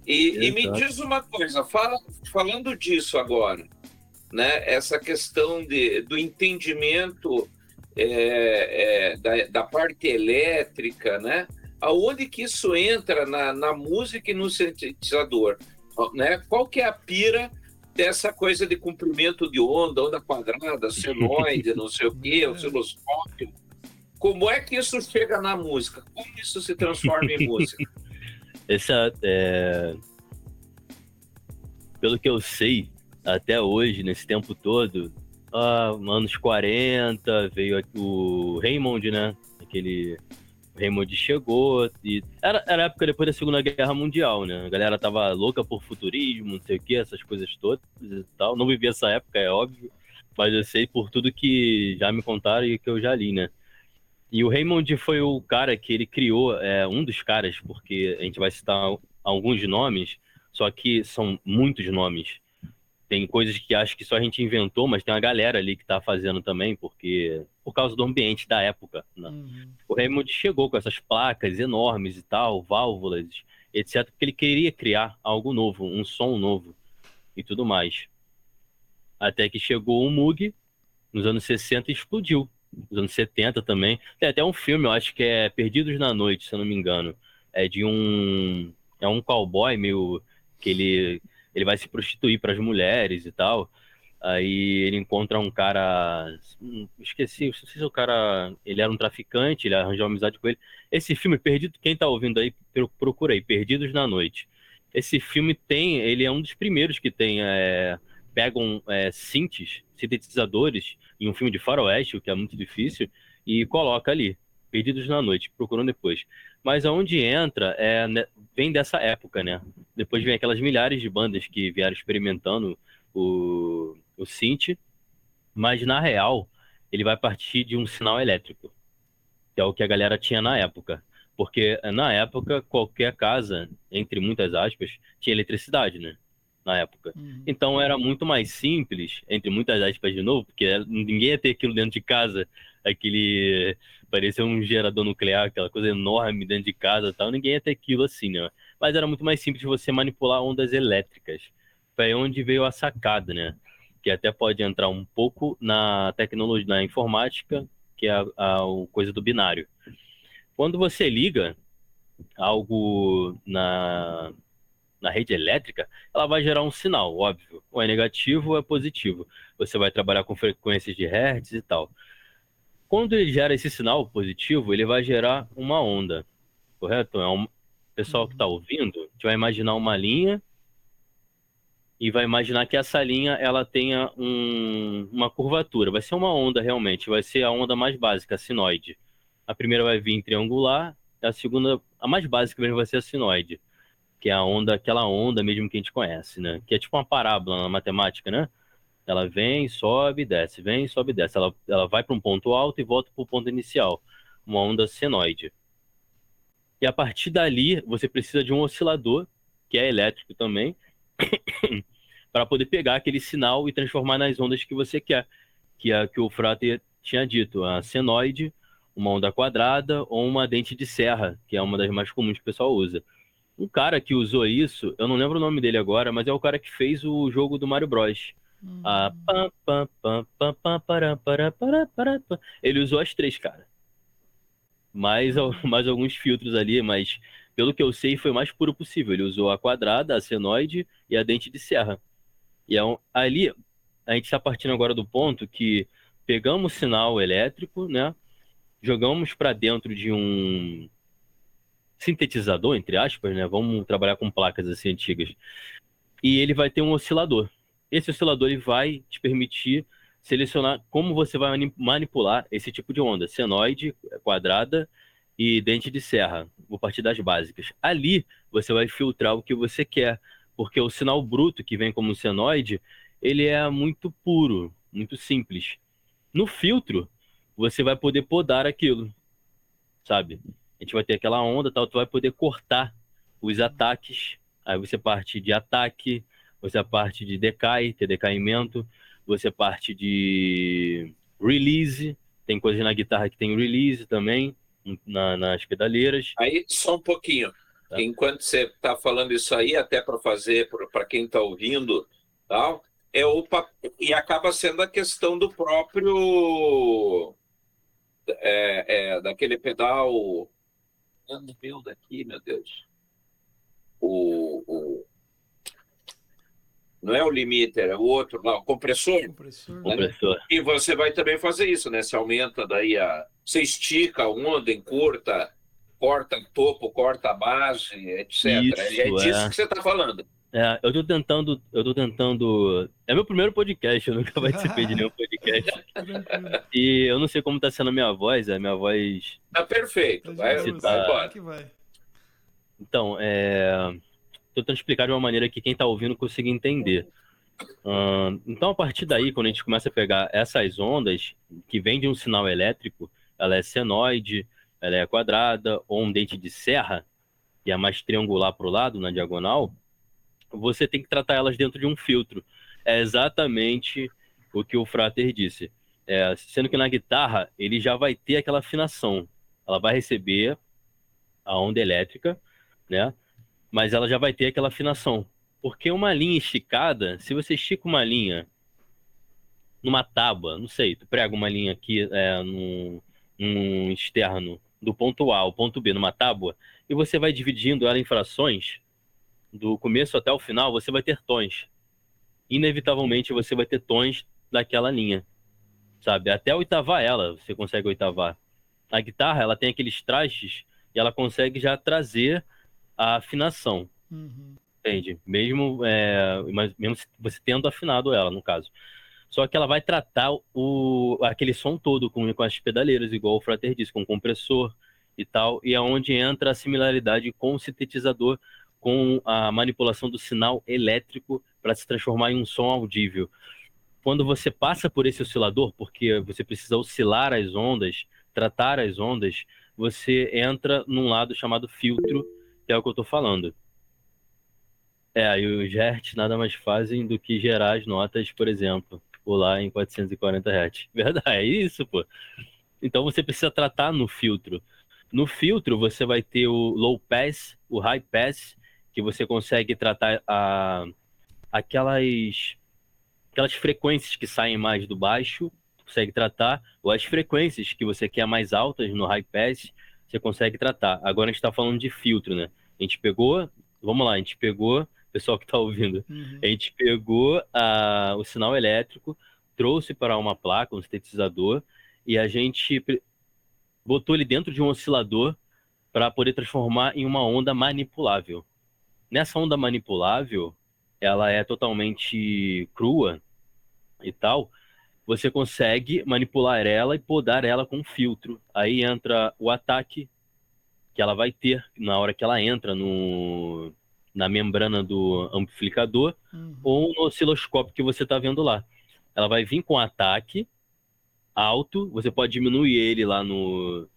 E, e me diz uma coisa, fala, falando disso agora, né? Essa questão de, do entendimento é, é, da, da parte elétrica, né? Aonde que isso entra na, na música e no sintetizador? Né? Qual que é a pira dessa coisa de comprimento de onda, onda quadrada, senoide, não sei o quê, osciloscópio? Como é que isso chega na música? Como isso se transforma em música? Essa, é... Pelo que eu sei, até hoje, nesse tempo todo, ah, anos 40, veio o Raymond, né? Aquele Raymond chegou e era, era época depois da Segunda Guerra Mundial, né? A galera tava louca por futurismo, não sei o que, essas coisas todas e tal. Não vivi essa época, é óbvio, mas eu sei por tudo que já me contaram e que eu já li, né? E o Raymond foi o cara que ele criou, é, um dos caras, porque a gente vai citar alguns nomes, só que são muitos nomes tem coisas que acho que só a gente inventou, mas tem uma galera ali que está fazendo também, porque por causa do ambiente da época. Né? Uhum. O Raymond chegou com essas placas enormes e tal, válvulas, etc, porque ele queria criar algo novo, um som novo e tudo mais. Até que chegou o Moog nos anos 60 e explodiu. Nos anos 70 também. Tem até um filme, eu acho que é Perdidos na Noite, se eu não me engano. É de um é um cowboy meio que ele ele vai se prostituir para as mulheres e tal. Aí ele encontra um cara. Hum, esqueci, não sei se o cara. Ele era um traficante, ele arranjou amizade com ele. Esse filme, Perdido, quem tá ouvindo aí, procura aí, Perdidos na Noite. Esse filme tem. Ele é um dos primeiros que tem. É, pegam é, synths, sintetizadores, em um filme de faroeste, o que é muito difícil, e coloca ali. Perdidos na Noite, procurando depois. Mas aonde entra é, né, vem dessa época, né? Depois vem aquelas milhares de bandas que vieram experimentando o, o synth, mas na real ele vai partir de um sinal elétrico, que é o que a galera tinha na época. Porque na época, qualquer casa, entre muitas aspas, tinha eletricidade, né? Na época. Uhum. Então era muito mais simples, entre muitas aspas de novo, porque ninguém ia ter aquilo dentro de casa aquele parecia um gerador nuclear, aquela coisa enorme dentro de casa, tal, ninguém ia ter aquilo assim, né? Mas era muito mais simples você manipular ondas elétricas. Foi onde veio a sacada, né? Que até pode entrar um pouco na tecnologia, na informática, que é a, a, a coisa do binário. Quando você liga algo na, na rede elétrica, ela vai gerar um sinal, óbvio. Ou é negativo ou é positivo. Você vai trabalhar com frequências de hertz e tal. Quando ele gera esse sinal positivo, ele vai gerar uma onda, correto? É um... pessoal que está ouvindo, a gente vai imaginar uma linha e vai imaginar que essa linha ela tenha um... uma curvatura. Vai ser uma onda realmente, vai ser a onda mais básica, a sinoide. A primeira vai vir triangular, a segunda, a mais básica mesmo vai ser a sinoide, que é a onda, aquela onda mesmo que a gente conhece, né? Que é tipo uma parábola na matemática, né? Ela vem, sobe, desce, vem, sobe, desce. Ela, ela vai para um ponto alto e volta para o ponto inicial, uma onda senoide. E a partir dali, você precisa de um oscilador, que é elétrico também, para poder pegar aquele sinal e transformar nas ondas que você quer, que é que o Frater tinha dito, a senoide, uma onda quadrada ou uma dente de serra, que é uma das mais comuns que o pessoal usa. Um cara que usou isso, eu não lembro o nome dele agora, mas é o cara que fez o jogo do Mario Bros. Ele usou as três, cara. Mais, mais alguns filtros ali, mas pelo que eu sei, foi o mais puro possível. Ele usou a quadrada, a senoide e a dente de serra. E é um, ali, a gente está partindo agora do ponto que pegamos o sinal elétrico, né? Jogamos para dentro de um sintetizador, entre aspas, né? Vamos trabalhar com placas assim antigas. E ele vai ter um oscilador. Esse oscilador ele vai te permitir selecionar como você vai manipular esse tipo de onda, senoide, quadrada e dente de serra. Vou partir das básicas. Ali você vai filtrar o que você quer, porque o sinal bruto que vem como senoide, ele é muito puro, muito simples. No filtro, você vai poder podar aquilo, sabe? A gente vai ter aquela onda, tal, tu vai poder cortar os ataques. Aí você parte de ataque, você parte de decay, que é decaimento, você parte de release, tem coisas na guitarra que tem release também, na, nas pedaleiras. Aí, só um pouquinho. Tá. Enquanto você está falando isso aí, até para fazer, para quem está ouvindo, tal, é o, e acaba sendo a questão do próprio. É, é, daquele pedal. Meu daqui, meu Deus. O, o, não é o limiter, é o outro lá, o compressor. Compressor. Né? compressor. E você vai também fazer isso, né? Você aumenta daí a. Você estica a onda, encurta, corta topo, corta a base, etc. Isso, é disso é. que você está falando. É, eu tô tentando, eu tô tentando. É meu primeiro podcast, eu nunca participei de nenhum podcast. e eu não sei como tá sendo a minha voz, a minha voz. Tá perfeito, vai, vai, vai embora. Então, é tentando explicar de uma maneira que quem está ouvindo consiga entender. Uh, então, a partir daí, quando a gente começa a pegar essas ondas que vêm de um sinal elétrico, ela é senoide, ela é quadrada, ou um dente de serra, que é mais triangular para o lado, na diagonal, você tem que tratar elas dentro de um filtro. É exatamente o que o Frater disse. É, sendo que na guitarra, ele já vai ter aquela afinação. Ela vai receber a onda elétrica, né? Mas ela já vai ter aquela afinação. Porque uma linha esticada, se você estica uma linha numa tábua, não sei, tu prega uma linha aqui é, num, num externo do ponto A ao ponto B numa tábua e você vai dividindo ela em frações, do começo até o final, você vai ter tons. inevitavelmente você vai ter tons daquela linha, sabe? Até oitavar ela, você consegue oitavar. A guitarra, ela tem aqueles trastes e ela consegue já trazer a afinação. Uhum. Entende? Mesmo, é, mesmo você tendo afinado ela, no caso. Só que ela vai tratar o, aquele som todo com, com as pedaleiras, igual o Frater disse, com compressor e tal, e é onde entra a similaridade com o sintetizador, com a manipulação do sinal elétrico para se transformar em um som audível. Quando você passa por esse oscilador, porque você precisa oscilar as ondas, tratar as ondas, você entra num lado chamado filtro, que é o que eu estou falando. É, e os hertz nada mais fazem do que gerar as notas, por exemplo, pular em 440 Hz. Verdade, é isso, pô. Então você precisa tratar no filtro. No filtro você vai ter o low pass, o high pass, que você consegue tratar a, aquelas, aquelas frequências que saem mais do baixo, consegue tratar, ou as frequências que você quer mais altas no high pass, você consegue tratar. Agora a gente está falando de filtro, né? A gente pegou, vamos lá, a gente pegou pessoal que está ouvindo. Uhum. A gente pegou a, o sinal elétrico, trouxe para uma placa, um sintetizador, e a gente botou ele dentro de um oscilador para poder transformar em uma onda manipulável. Nessa onda manipulável, ela é totalmente crua e tal, você consegue manipular ela e podar ela com um filtro. Aí entra o ataque que ela vai ter na hora que ela entra no, na membrana do amplificador uhum. ou no osciloscópio que você está vendo lá. Ela vai vir com ataque alto, você pode diminuir ele lá no,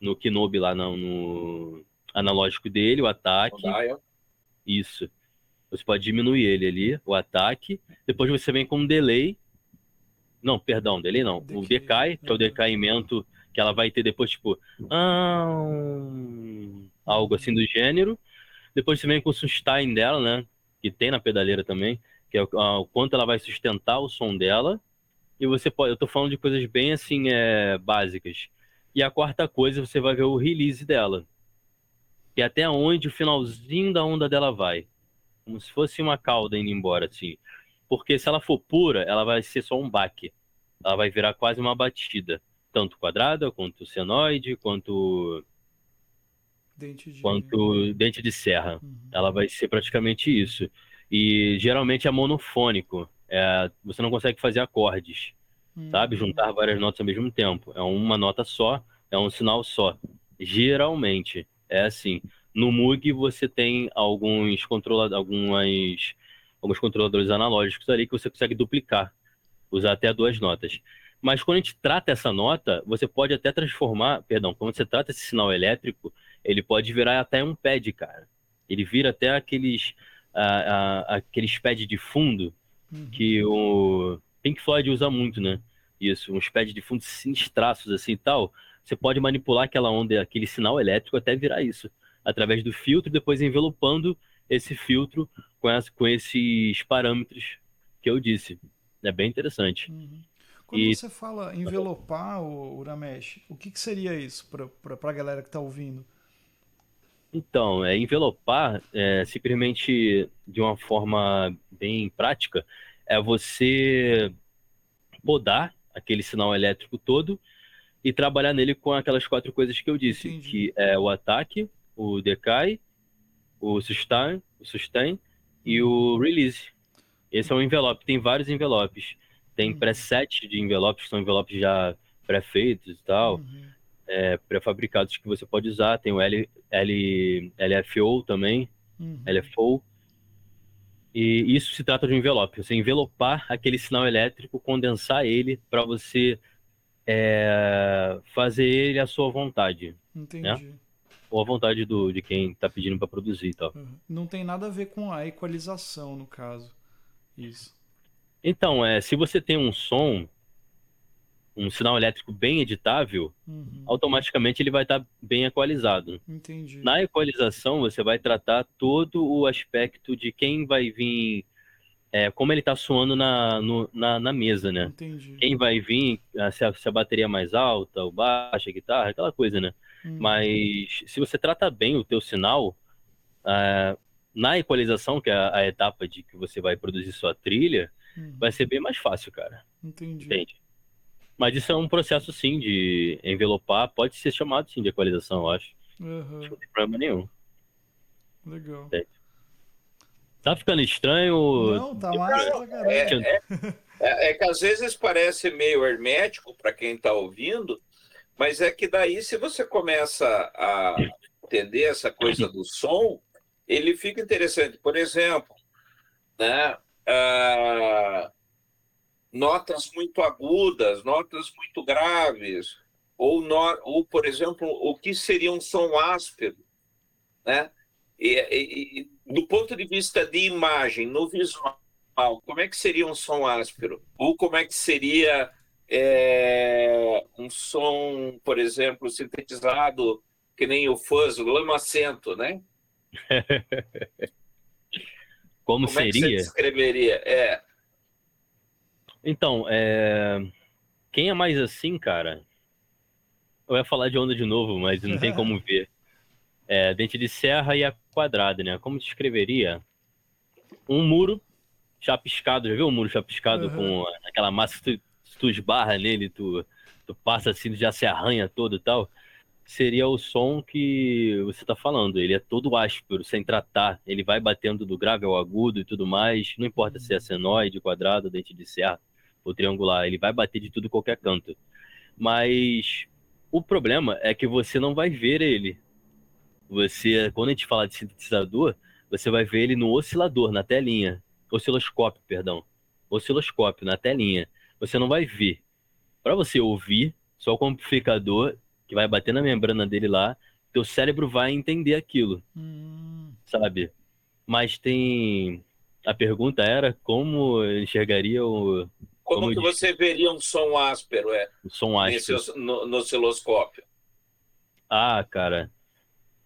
no Kinobi, lá no, no analógico dele, o ataque. Isso. Você pode diminuir ele ali, o ataque. Depois você vem com um delay. Não, perdão, delay não. O decay, que é o decaimento que ela vai ter depois, tipo. Ah, algo assim do gênero. Depois você vem com o sustain dela, né? Que tem na pedaleira também, que é o, o quanto ela vai sustentar o som dela. E você pode, eu tô falando de coisas bem assim, é, básicas. E a quarta coisa, você vai ver o release dela. Que é até onde o finalzinho da onda dela vai. Como se fosse uma cauda indo embora, assim. Porque se ela for pura, ela vai ser só um baque. Ela vai virar quase uma batida. Tanto quadrada, quanto senoide, quanto Dente de... quanto dente de serra. Uhum. Ela vai ser praticamente isso. E geralmente é monofônico. É, você não consegue fazer acordes, uhum. sabe? Juntar várias notas ao mesmo tempo. É uma nota só, é um sinal só. Geralmente é assim. No Moog você tem alguns controladores, algumas alguns controladores analógicos ali que você consegue duplicar, usar até duas notas. Mas quando a gente trata essa nota, você pode até transformar, perdão, quando você trata esse sinal elétrico, ele pode virar até um pad, cara. Ele vira até aqueles, aqueles pad de fundo uhum. que o Pink Floyd usa muito, né? Isso, uns pads de fundo sinistraços assim e tal. Você pode manipular aquela onda, aquele sinal elétrico até virar isso, através do filtro, depois envelopando esse filtro com, essa, com esses parâmetros que eu disse. É bem interessante. Uhum. Quando e... você fala envelopar o Uramesh, o que, que seria isso para a galera que está ouvindo? Então, é, envelopar, é, simplesmente de uma forma bem prática, é você podar aquele sinal elétrico todo e trabalhar nele com aquelas quatro coisas que eu disse, Entendi. que é o ataque, o decay, o sustain, o sustain e o release. Esse é um envelope, tem vários envelopes. Tem uhum. preset de envelopes, que são envelopes já pré-feitos e tal. Uhum é, pré-fabricados que você pode usar. Tem o L, L, LFO também, uhum. LFO. E isso se trata de um envelope. Você envelopar aquele sinal elétrico, condensar ele para você é, fazer ele à sua vontade. Né? Entendi. Né? Ou à vontade do, de quem está pedindo para produzir e tal. Uhum. Não tem nada a ver com a equalização, no caso. Isso. Então, é, se você tem um som um sinal elétrico bem editável, uhum. automaticamente ele vai estar tá bem equalizado. Entendi. Na equalização, você vai tratar todo o aspecto de quem vai vir, é, como ele está soando na, no, na, na, mesa, né? Entendi. Quem vai vir, ah, se a, se a, bateria é mais alta ou baixa, a guitarra, aquela coisa, né? Uhum. Mas se você trata bem o teu sinal, uh, na equalização, que é a, a etapa de que você vai produzir sua trilha, Uhum. vai ser bem mais fácil, cara. Entendi. Entende? Mas isso é um processo, sim, de envelopar. Pode ser chamado, sim, de equalização, eu acho. Aham, Não tem problema nenhum. Legal. Tá ficando estranho? Não, tá caralho. É, é, é- é que às vezes parece meio hermético para quem está ouvindo, mas é que daí, se você começa a entender essa coisa do som, ele fica interessante. Por exemplo, né, ah, notas muito agudas, notas muito graves, ou, no- ou, por exemplo, o que seria um som áspero, né? E, e- e do ponto de vista de imagem, no visual, como é que seria um som áspero? Ou como é que seria é, um som, por exemplo, sintetizado, que nem o fuzz, o lamacento, né? Como, Como é que você seria? descreveria? É, Então, é... quem é mais assim, cara? Eu ia falar de onda de novo, mas não tem como ver. É, dente de serra e a quadrada, né? Como descreveria? Um muro chapiscado, já viu um muro chapiscado Uhum. com aquela massa tu, esbarra nele, tu, tu passa assim, já se arranha todo e tal? Seria o som que você tá falando. Ele é todo áspero, sem tratar. Ele vai batendo do grave ao agudo e tudo mais. Não importa se é senoide, quadrado, dente de serra ou triangular. Ele vai bater de tudo qualquer canto. Mas o problema é que você não vai ver ele. Você, quando a gente fala de sintetizador, você vai ver ele no oscilador, na telinha. Osciloscópio, perdão. Osciloscópio, na telinha. Você não vai ver. Para você ouvir, só o amplificador que vai bater na membrana dele lá, teu cérebro vai entender aquilo, Hum, sabe? Mas tem. A pergunta era como eu enxergaria o, como Como que diz- você veria um som áspero é, o som nesse, áspero. os- no, no osciloscópio? Ah, cara.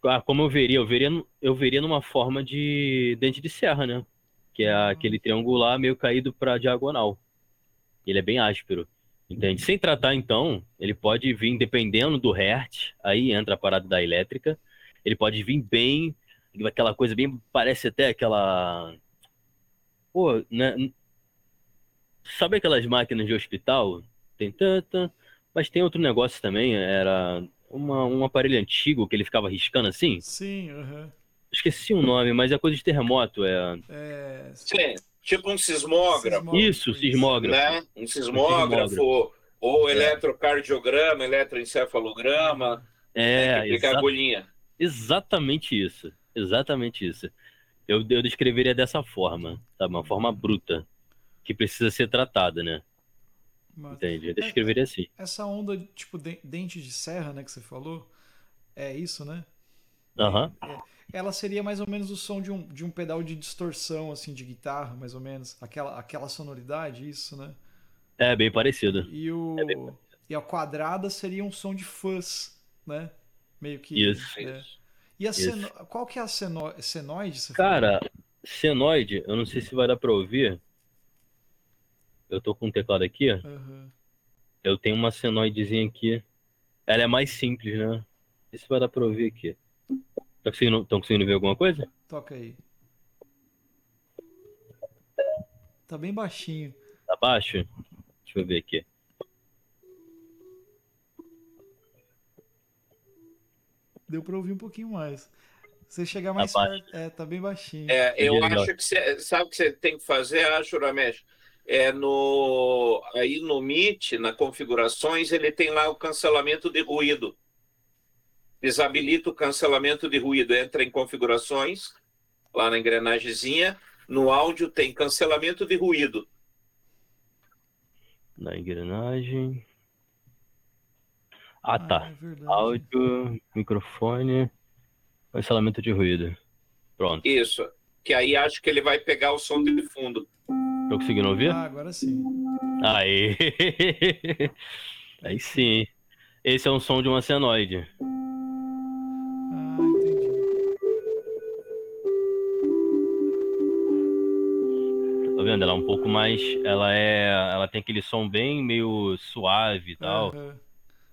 Ah, como eu veria? Eu veria, eu veria numa forma de dente de serra, né? Que é aquele triangular meio caído para diagonal. Ele é bem áspero, entende? Sem tratar, então, ele pode vir, dependendo do hertz, aí entra a parada da elétrica. Ele pode vir bem, aquela coisa bem, parece até aquela. Pô, né? Sabe aquelas máquinas de hospital? Tem tanta, mas tem outro negócio também, era uma, um aparelho antigo que ele ficava riscando assim. sim, aham. Esqueci o nome, mas é coisa de terremoto. É... É, Sim, tipo um sismógrafo, Sismógrafo, Isso, sismógrafo. né? Um sismógrafo, ou eletrocardiograma, eletroencefalograma, É, que fica a exa- agulhinha. exatamente isso. Exatamente isso. Eu, eu descreveria dessa forma, sabe? Uma forma bruta, que precisa ser tratada, né? mas Entende? Eu descreveria assim. essa onda, tipo, de- dente de serra, né, que você falou, é isso, né? Aham. Ela seria mais ou menos o som de um, de um pedal de distorção, assim, de guitarra, mais ou menos. Aquela, aquela sonoridade, isso, né? É bem parecido. E o É bem e a quadrada seria um som de fuzz, né? Meio que. Isso. é. E a Isso. seno... qual que é a seno... senoide? Você falou? Cara, senoide, eu não sei se vai dar pra ouvir. Eu tô com um teclado aqui. Aham. Eu tenho uma senoidezinha aqui. Ela é mais simples, né? Não sei se vai dar pra ouvir aqui. Tá conseguindo, tão conseguindo ver alguma coisa? Toca aí. Tá bem baixinho. Tá baixo? Deixa eu ver aqui. Deu pra ouvir um pouquinho mais. Você chegar mais baixo. perto. É, tá bem baixinho. É, eu legal. acho que você sabe o que você tem que fazer, acho, Ramesh? É no aí no Meet, na configurações, ele tem lá o cancelamento de ruído. Desabilita o cancelamento de ruído, entra em configurações, lá na engrenagemzinha, no áudio tem cancelamento de ruído. Na engrenagem. Ah, tá. é. Áudio, microfone, cancelamento de ruído. Pronto. Isso. Que aí acho que ele vai pegar o som de fundo. Tô conseguindo ouvir? Ah, agora sim. Aí. Aí sim. Esse é um som de uma senoide. Vendo? Ela é um pouco mais. Ela é. Ela tem aquele som bem meio suave e tal. Aham.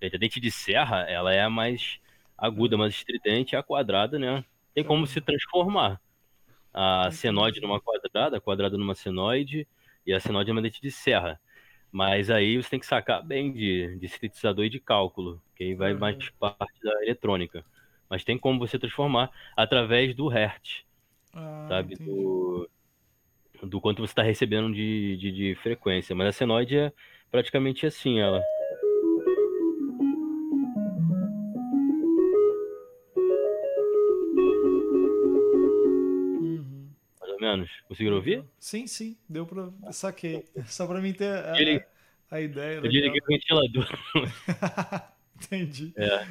A dente de serra, ela é mais aguda, mais estridente, a quadrada, né? Tem como se transformar. A senoide numa quadrada, a quadrada numa senoide e a senoide numa dente de serra. Mas aí você tem que sacar bem de, de sintetizador e de cálculo, que aí vai uhum. mais parte da eletrônica. Mas tem como você transformar através do Hertz, ah, sabe? Do, do quanto você está recebendo de, de, de, frequência. Mas a senoide é praticamente assim, ela. Uhum. Mais ou menos. Conseguiram ouvir? Sim, sim. Deu para saquei. Só para mim ter a, a ideia. Eu desliguei o ventilador. Entendi. É.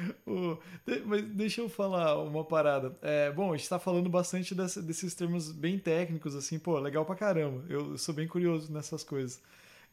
mas deixa eu falar uma parada. É, bom, a gente está falando bastante dessa, desses termos bem técnicos, assim, pô, legal pra caramba. Eu, eu sou bem curioso nessas coisas.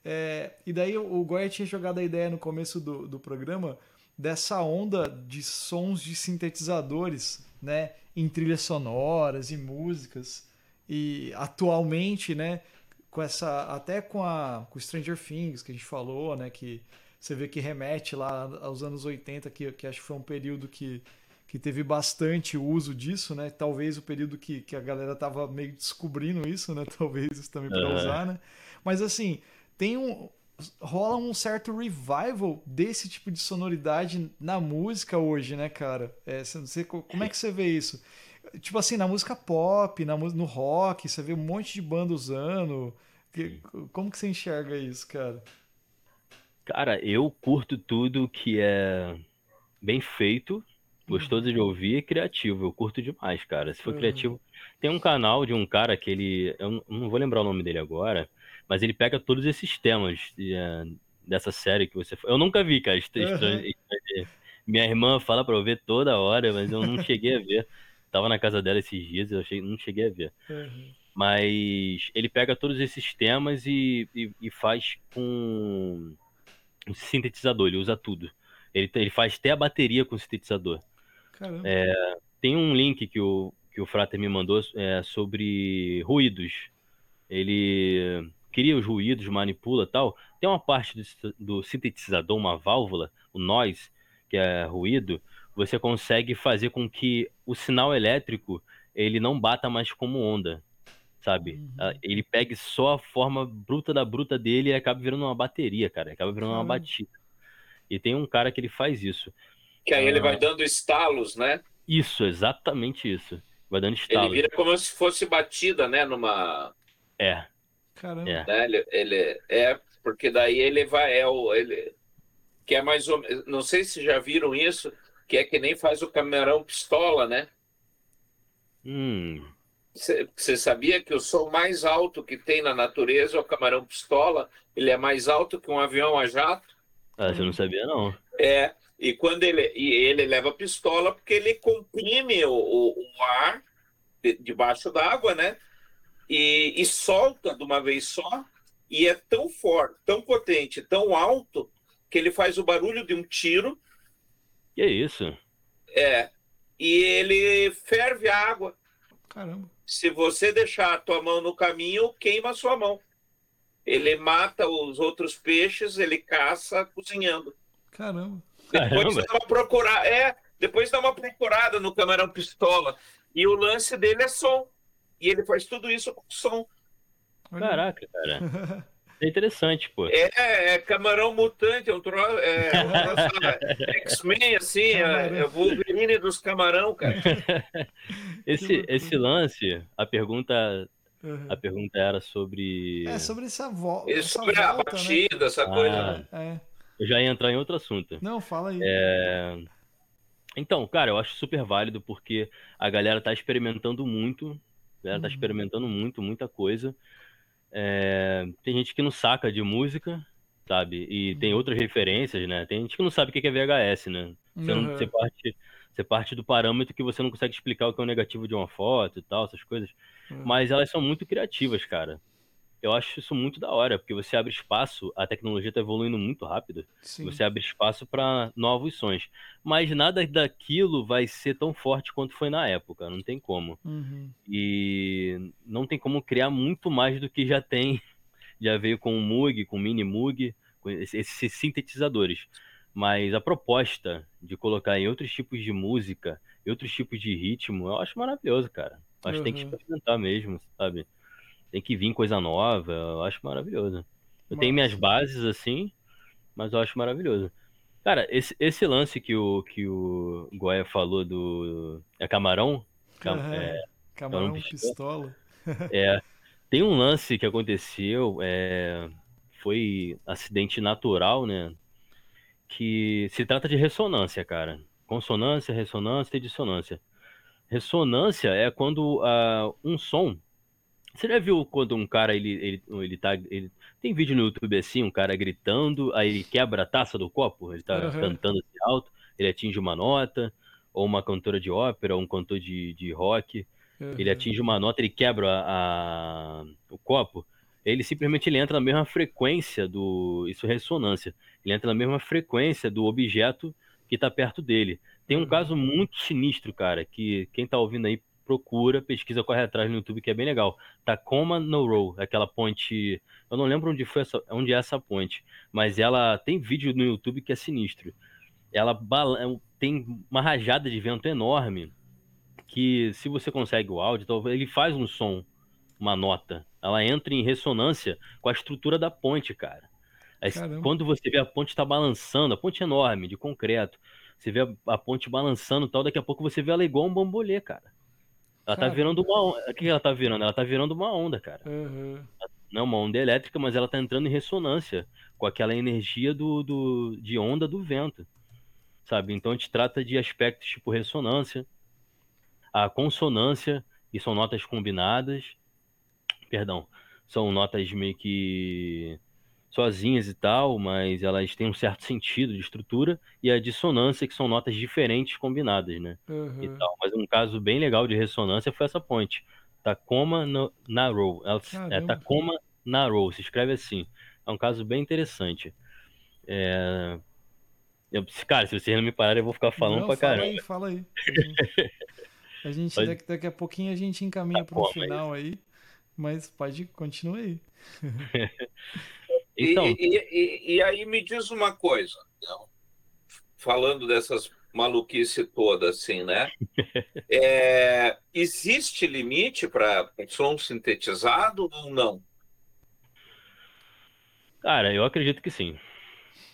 É, e daí o Goya tinha jogado a ideia no começo do, do programa dessa onda de sons de sintetizadores, né, em trilhas sonoras e músicas. E atualmente, né, com essa até com a com Stranger Things que a gente falou, né, que você vê que remete lá aos anos 80, que, que acho que foi um período que, que teve bastante uso disso, né? Talvez o período que, que a galera tava meio descobrindo isso, né? Talvez isso também para uhum. usar, né? Mas assim, tem um rola um certo revival desse tipo de sonoridade na música hoje, né, cara? É, você, como é que você vê isso? Tipo assim, na música pop, na, no rock, você vê um monte de banda usando. Como que você enxerga isso, cara? Cara, eu curto tudo que é bem feito, gostoso de ouvir e criativo. Eu curto demais, cara. Se for uhum. criativo. Tem um canal de um cara que ele. Eu não vou lembrar o nome dele agora, mas ele pega todos esses temas é, dessa série que você. Eu nunca vi, cara. Uhum. Minha irmã fala pra eu ver toda hora, mas eu não cheguei a ver. Tava na casa dela esses dias, eu não cheguei a ver. Uhum. Mas ele pega todos esses temas e, e, e faz com um sintetizador, ele usa tudo. Ele, ele faz até a bateria com o sintetizador. É, tem um link que o, que o Frater me mandou é, sobre ruídos. Ele cria os ruídos, manipula tal. Tem uma parte do, do sintetizador, uma válvula, o noise, que é ruído, você consegue fazer com que o sinal elétrico ele não bata mais como onda sabe? Uhum. Ah, ele pega só a forma bruta da bruta dele e acaba virando uma bateria, cara. Acaba virando uhum. uma batida. E tem um cara que ele faz isso. Que aí ele vai ah. dando estalos, né? Isso, exatamente isso. Vai dando estalos. Ele vira como se fosse batida, né? Numa. É. Caramba. É. Né? Ele, ele, é, porque daí ele vai. É o, ele, que é mais ou menos. Não sei se já viram isso, que é que nem faz o camarão pistola, né? Hum. Você sabia que o som mais alto que tem na natureza é o camarão pistola? Ele é mais alto que um avião a jato? Ah, você não sabia, não. É, e quando ele, e ele leva pistola porque ele comprime o, o, o ar de, debaixo d'água, né? E, e solta de uma vez só, e é tão forte, tão potente, tão alto, que ele faz o barulho de um tiro. Que é isso? É, e ele ferve a água. Caramba se você deixar a tua mão no caminho, queima a sua mão. Ele mata os outros peixes, ele caça cozinhando. Caramba. Depois dá uma procurada, é, depois dá uma procurada no camarão pistola. E o lance dele é som. E ele faz tudo isso com som. Caraca, cara. É interessante, pô. É, é camarão mutante, é um troço. É, é X-Men, assim, é, é Wolverine dos camarão, cara. esse, esse lance, a pergunta. Uhum. A pergunta era sobre. É, sobre essa, vo essa sobre volta. Sobre a né? batida, né? essa ah, coisa. É. Eu já ia entrar em outro assunto. Não, fala aí. É... Então, cara, eu acho super válido porque a galera tá experimentando muito. A galera tá uhum. experimentando muito, muita coisa. É, tem gente que não saca de música, sabe? E tem uhum. outras referências, né? Tem gente que não sabe o que é VHS, né? Você, uhum. não, você, parte, você parte do parâmetro que você não consegue explicar o que é o negativo de uma foto e tal, essas coisas. Uhum. Mas elas são muito criativas, cara eu acho isso muito da hora, porque você abre espaço, a tecnologia está evoluindo muito rápido, Sim. você abre espaço para novos sons. Mas nada daquilo vai ser tão forte quanto foi na época, não tem como. Uhum. E não tem como criar muito mais do que já tem, já veio com o Moog, com o Mini Moog, com esses sintetizadores. Mas a proposta de colocar em outros tipos de música, em outros tipos de ritmo, eu acho maravilhoso, cara. Acho que tem que experimentar mesmo, sabe? Tem que vir coisa nova, eu acho maravilhoso. Eu tenho minhas bases assim, mas eu acho maravilhoso. Cara, esse, esse lance que o, que o Goya falou do. É camarão? Cam, é, camarão pistola. É. Tem um lance que aconteceu, é, foi acidente natural, né? Que se trata de ressonância, cara. Consonância, ressonância e dissonância. Ressonância é quando uh, um som. Você já viu quando um cara ele, ele, ele tá. Ele, tem vídeo no YouTube assim, um cara gritando, aí ele quebra a taça do copo, ele tá uhum. cantando assim alto, ele atinge uma nota, ou uma cantora de ópera, ou um cantor de, de rock, uhum. ele atinge uma nota, ele quebra a, a, o copo, ele simplesmente ele entra na mesma frequência do. Isso é ressonância. Ele entra na mesma frequência do objeto que está perto dele. Tem um uhum. caso muito sinistro, cara, que quem está ouvindo aí procura, pesquisa, corre atrás no YouTube, que é bem legal. Tacoma No Row, aquela ponte. Eu não lembro onde foi essa, onde é essa ponte, mas ela tem vídeo no YouTube que é sinistro. Ela é tem uma rajada de vento enorme que se você consegue o áudio, ele faz um som, uma nota. Ela entra em ressonância com a estrutura da ponte, cara. quando você vê a ponte está balançando, a ponte é enorme, de concreto, você vê a, a ponte balançando tal, daqui a pouco você vê ela igual um bambolê, cara. Ela tá virando uma onda. O que ela tá virando? Ela tá virando uma onda, cara. Uhum. Não é uma onda elétrica, mas ela tá entrando em ressonância com aquela energia do, do, de onda do vento. Sabe? Então a gente trata de aspectos tipo ressonância, a consonância, e são notas combinadas. Perdão. São notas meio que sozinhas e tal, mas elas têm um certo sentido de estrutura, e a dissonância, que são notas diferentes combinadas, né? Uhum. E tal. Mas um caso bem legal de ressonância foi essa ponte. Tacoma no, Narrow. É Tacoma Narrow, se escreve assim. É um caso bem interessante. É... Eu, cara, se vocês não me pararem, eu vou ficar falando não, pra fala caramba. Aí, fala aí. A gente, a gente daqui, daqui, a pouquinho a gente encaminha tá para o final aí, mas pode continuar aí. Então... E, e, e, e, aí me diz uma coisa, falando dessas maluquice toda, assim, né? É, existe limite para som sintetizado ou não? Cara, eu acredito que sim.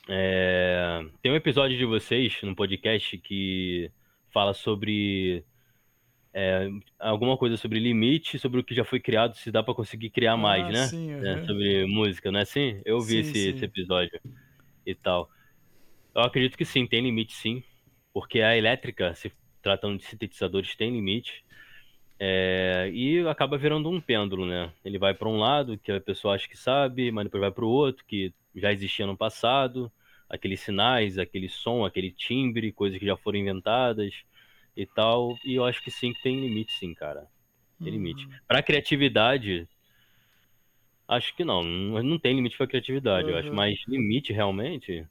É... Tem um episódio de vocês no podcast que fala sobre é, alguma coisa sobre limite, sobre o que já foi criado, se dá para conseguir criar ah, mais, né? Sim, uhum. é, sobre música, não é assim? Eu vi sim, esse, sim. esse, episódio e tal. Eu acredito que sim, tem limite sim, porque a elétrica, se tratando de sintetizadores, tem limite. É, e acaba virando um pêndulo, né? Ele vai para um lado, que a pessoa acha que sabe, mas depois vai para o outro, que já existia no passado, aqueles sinais, aquele som, aquele timbre, coisas que já foram inventadas e tal. E eu acho que sim, que tem limite, sim, cara. Tem limite. Uhum. Pra criatividade, acho que não. Não tem limite pra criatividade, uhum. eu acho. Uhum. Mas limite, realmente,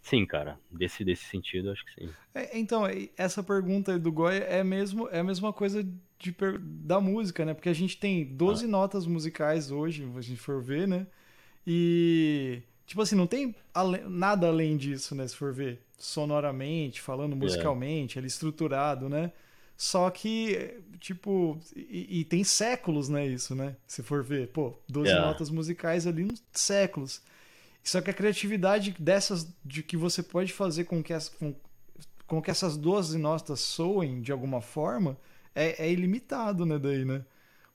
sim, cara. Desse, desse sentido, acho que sim. É, então, essa pergunta do Goya é, mesmo, é a mesma coisa de, da música, né? Porque a gente tem 12 ah. notas musicais hoje, se a gente for ver, né? E, tipo assim, não tem nada além disso, né? Se for ver sonoramente, falando é. musicalmente, ele estruturado, né? Só que, tipo, e, e, tem séculos, né, isso, né? Se for ver, pô, 12 yeah. É. notas musicais ali, uns séculos. Só que a criatividade dessas, de que você pode fazer com que, as, com, com que essas 12 notas soem de alguma forma, é, é ilimitado, né, daí, né?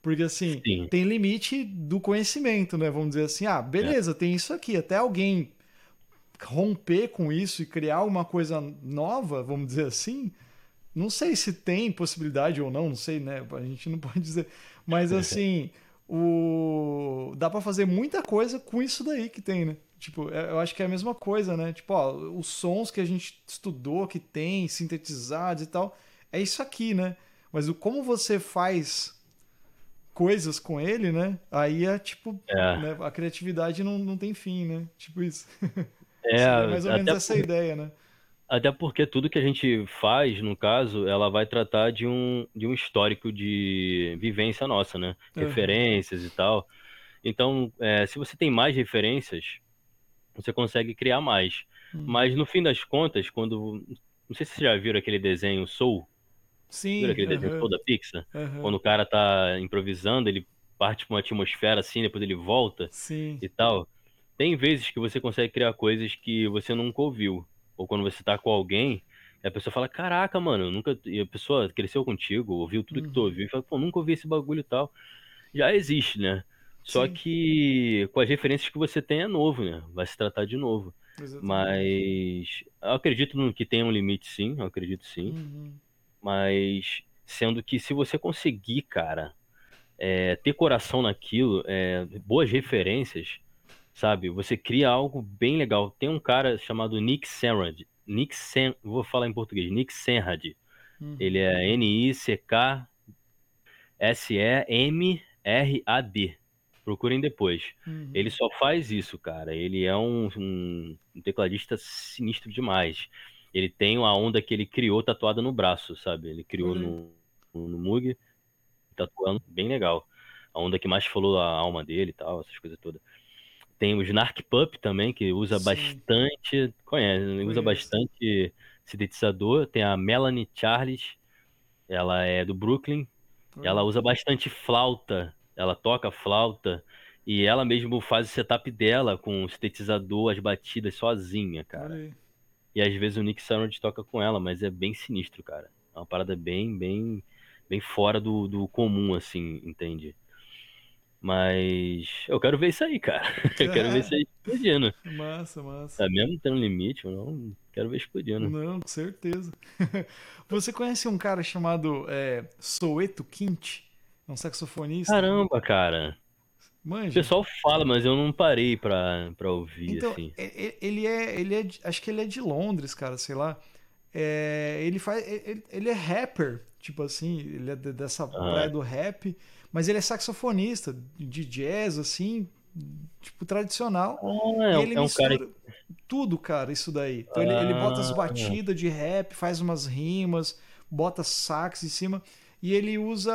Porque, assim, Sim. tem limite do conhecimento, né? Vamos dizer assim, ah, beleza, é. tem isso aqui. Até alguém romper com isso e criar uma coisa nova, vamos dizer assim, não sei se tem possibilidade ou não, não sei, né? A gente não pode dizer. Mas assim, o dá para fazer muita coisa com isso daí que tem, né? Tipo, é, eu acho que é a mesma coisa, né? Tipo, ó, os sons que a gente estudou, que tem, sintetizados e tal, é isso aqui, né? Mas o como você faz coisas com ele, né? Aí é tipo, é. Né? a criatividade não, não tem fim, né? Tipo isso. É, é mais ou menos essa por... ideia, né? Até porque tudo que a gente faz, no caso, ela vai tratar de um, de um histórico de vivência nossa, né? Uhum. Referências e tal. Então, é, se você tem mais referências, você consegue criar mais. Uhum. Mas no fim das contas, quando. Não sei se vocês já viram aquele desenho Soul. Sim. Lembra aquele aham, desenho todo da Pixar? aham. Quando o cara tá improvisando, ele parte pra uma atmosfera assim, depois ele volta Sim. e tal. Tem vezes que você consegue criar coisas que você nunca ouviu. Ou quando você tá com alguém, a pessoa fala, caraca, mano, eu nunca. E a pessoa cresceu contigo, ouviu tudo que tu Uhum. ouviu, e fala, pô, nunca ouvi esse bagulho e tal. Já existe, né? Só Sim. que com as referências que você tem é novo, né? Vai se tratar de novo. Exatamente. Mas eu acredito no que tem um limite, sim, eu acredito sim. Uhum. Mas sendo que se você conseguir, cara, é, ter coração naquilo, é, boas referências, sabe? Você cria algo bem legal. Tem um cara chamado Nick Senrad. Nick Sen, vou falar em português, Nick Senrad. Uhum. Ele é N-I-C-K-S-E-M-R-A-D. Procurem depois. Uhum. Ele só faz isso, cara. Ele é um, um- um tecladista sinistro demais. Ele tem a onda que ele criou tatuada no braço, sabe? Ele criou no, no, no Moog, tatuando, bem legal. A onda que mais falou a alma dele e tal, essas coisas todas. Tem o Snark Pup também, que usa Sim. bastante. Conhece, né? usa bastante sintetizador. Tem a Melanie Charles, ela é do Brooklyn. Ela usa bastante flauta, ela toca flauta e ela mesmo faz o setup dela com o sintetizador, as batidas sozinha, cara. Aí. E às vezes o Nick Sarand toca com ela, mas é bem sinistro, cara. É uma parada bem, bem, bem fora do, do comum, assim, entende? Mas eu quero ver isso aí, cara. Eu quero ver isso aí explodindo. Massa, massa. Tá mesmo tendo limite, eu não quero ver explodindo. Não, com certeza. Você conhece um cara chamado é, Soeto Quint? É um saxofonista? Caramba, cara. O Manja? pessoal fala, mas eu não parei pra, pra ouvir, Então, assim. e- e- ele é, ele é, acho que ele é de Londres, cara, sei lá. É, ele faz, ele, ele é rapper, tipo assim, ele é de- dessa praia do rap, mas ele é saxofonista de jazz, assim, tipo tradicional. Ah, E é, ele é um cara mistura tudo, cara, isso daí. Então ele, ele bota as Ah. batidas de rap, faz umas rimas, bota sax em cima e ele usa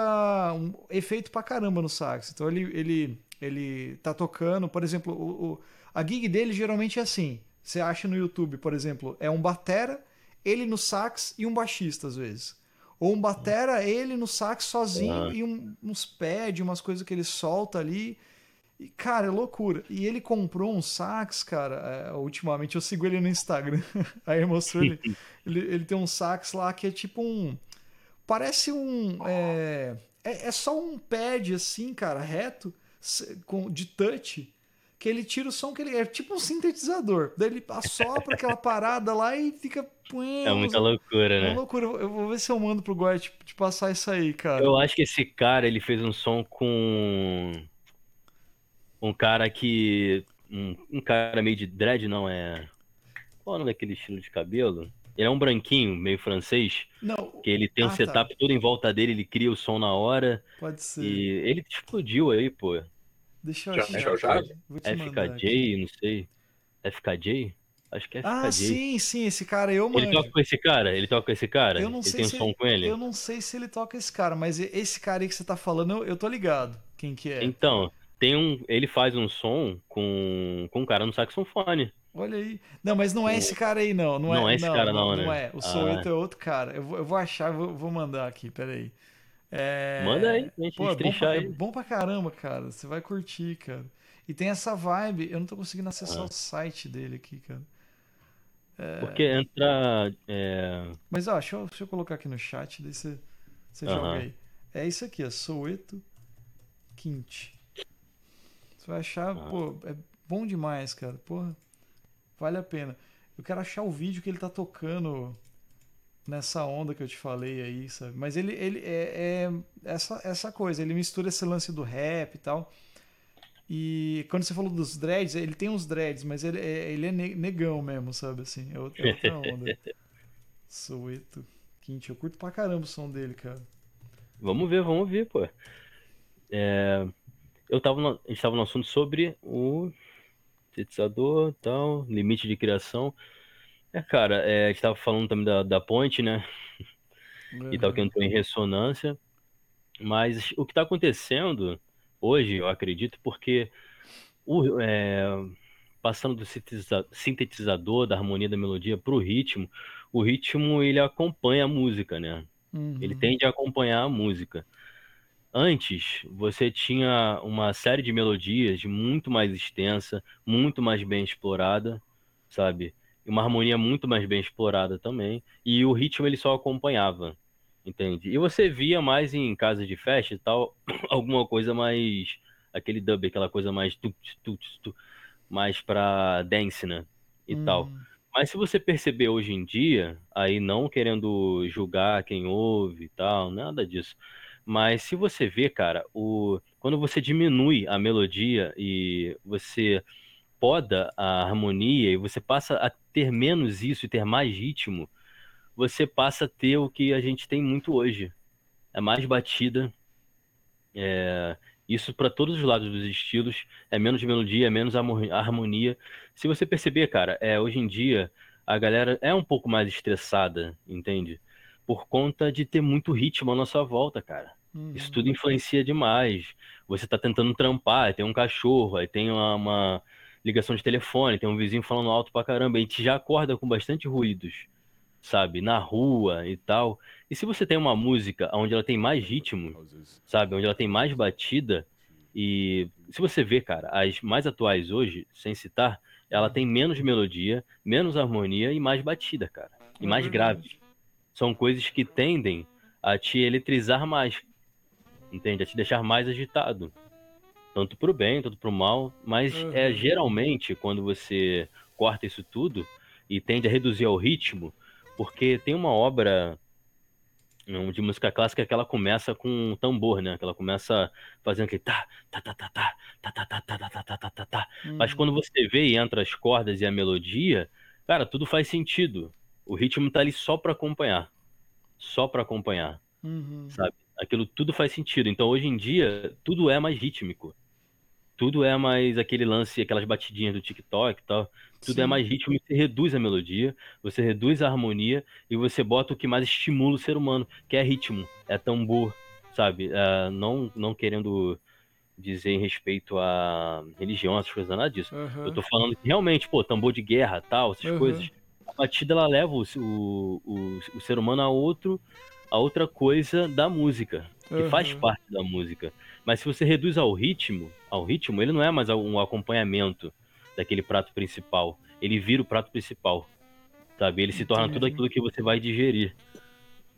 um efeito pra caramba no sax. Então ele, ele, ele tá tocando, por exemplo, o, o- a gig dele geralmente é assim. Você acha no YouTube, por exemplo, é um batera, ele no sax e um baixista às vezes. Ou um batera, ele no sax sozinho Ah. e um- uns pads, umas coisas que ele solta ali. E, cara, é loucura. E ele comprou um sax, cara. é, ultimamente eu sigo ele no Instagram. Aí ele mostrou ele, ele. ele tem um sax lá que é tipo um. Parece um. É, é, é só um pad assim, cara, reto, com, de touch. Que ele tira o som que ele. É tipo um sintetizador. Daí ele assopra aquela parada lá e fica. É muita loucura, É uma né? loucura. Eu vou- Eu vou ver se eu mando pro Goya te, te passar isso aí, cara. Eu acho que esse cara, ele fez um som com um cara que um, um cara meio de dread, não é? Qual é o nome daquele estilo de cabelo? Ele é um branquinho, meio francês, Não, que ele tem um Ah, tá. setup todo em volta dele, ele cria o som na hora pode ser. e ele explodiu aí, pô. Deixa eu Já- achar. já- já? aqui. Vou te mandar aqui. FKJ, não sei. FKJ? Acho que é Ah, FKJ. sim, sim, esse cara eu Ele toca com esse cara? Ele toca com esse cara? Eu não Ele sei tem um se som com ele? Eu não sei se ele toca esse cara, mas esse cara aí que você tá falando, eu, eu tô ligado quem que é. Então, tem um, ele faz um som com, com um cara no saxofone. Olha aí. Não, mas não é esse cara aí, não. Não, Não é, é esse cara, não, Não né? é. O Ah. Soweto é outro cara. Eu vou, eu vou achar, vou, vou mandar aqui, peraí. É... Manda aí, pra gente Pô, é bom, pra, é bom pra caramba, cara. Você vai curtir, cara. E tem essa vibe. Eu não tô conseguindo acessar Ah. o site dele aqui, cara. Porque entra. é, Mas ó, deixa eu, deixa eu colocar aqui no chat, daí você, você Aham. joga aí. É isso aqui, ó, Soweto Quint. Você vai achar, Ah. pô, é bom demais, cara. Porra, vale a pena. Eu quero achar o vídeo que ele tá tocando nessa onda que eu te falei aí, sabe? Mas ele, ele é, é essa, essa coisa, ele mistura esse lance do rap e tal. E quando você falou dos dreads, ele tem uns dreads, mas ele é, ele é ne- negão mesmo, sabe? Assim, é outra, é outra onda. Soweto Quint, eu curto pra caramba o som dele, cara. Vamos ver, vamos ver, pô. É, Eu tava no... A gente tava no assunto sobre o sintetizador e tal, limite de criação. É, cara, é, a gente tava falando também da, da ponte, né? E tal, que entrou em ressonância. Mas o que está acontecendo hoje, eu acredito, porque o, é, passando do sintetiza- sintetizador, da harmonia da melodia para o ritmo, o ritmo ele acompanha a música, né? Uhum. Ele tende a acompanhar a música. Antes, você tinha uma série de melodias muito mais extensa, muito mais bem explorada, sabe? E uma harmonia muito mais bem explorada também. E o ritmo ele só acompanhava, entende? E você via mais em casa de festa e tal, alguma coisa mais. aquele dub, aquela coisa mais. Tu, tu, tu, mais pra dance, né? E hum. tal. Mas se você perceber hoje em dia, aí não querendo julgar quem ouve e tal, nada disso. Mas se você vê, cara, o quando você diminui a melodia e você poda a harmonia e você passa a ter menos isso e ter mais ritmo, você passa a ter o que a gente tem muito hoje. É mais batida, é, isso para todos os lados dos estilos, é menos melodia, é menos harmonia. Se você perceber, cara, é, hoje em dia a galera é um pouco mais estressada, entende? Por conta de ter muito ritmo à nossa volta, cara. Uhum. Isso tudo influencia demais. Você tá tentando trampar, tem um cachorro, aí tem uma, uma ligação de telefone, tem um vizinho falando alto pra caramba, a gente já acorda com bastante ruídos, sabe? Na rua e tal. E se você tem uma música onde ela tem mais ritmo, sabe? Onde ela tem mais batida, e se você vê, cara, as mais atuais hoje, sem citar, ela tem menos melodia, menos harmonia e mais batida, cara. E mais grave. São coisas que tendem a te eletrizar mais. Entende? A te deixar mais agitado. Tanto pro bem, tanto pro mal. Mas é, uhum. é geralmente quando você corta isso tudo e tende a reduzir o ritmo, porque tem uma obra de música clássica que ela começa com um tambor, né? Que ela começa fazendo aquele tá, tá, tá, tá, tá, tá, tá, tá, tá, tá, tá, tá, tá, tá. Mas quando você vê e entra as cordas e a melodia, cara, tudo faz sentido. O ritmo tá ali só para acompanhar. Só para acompanhar. Uhum. Sabe? Aquilo tudo faz sentido. Então, hoje em dia, tudo é mais rítmico tudo é mais aquele lance, aquelas batidinhas do TikTok e tal. Tudo é Sim. é mais ritmo, você reduz a melodia, você reduz a harmonia e você bota o que mais estimula o ser humano, que é ritmo, é tambor, sabe? É, não, não querendo dizer em respeito à religião, essas coisas, nada disso. Uhum. Eu tô falando que realmente, pô, tambor de guerra, tal, essas uhum. coisas. A batida, ela leva o, o, o, o ser humano a outro a outra coisa da música, que uhum. faz parte da música. Mas se você reduz ao ritmo, ao ritmo, ele não é mais um acompanhamento daquele prato principal. Ele vira o prato principal. Sabe? Ele se torna tudo aquilo que você vai digerir.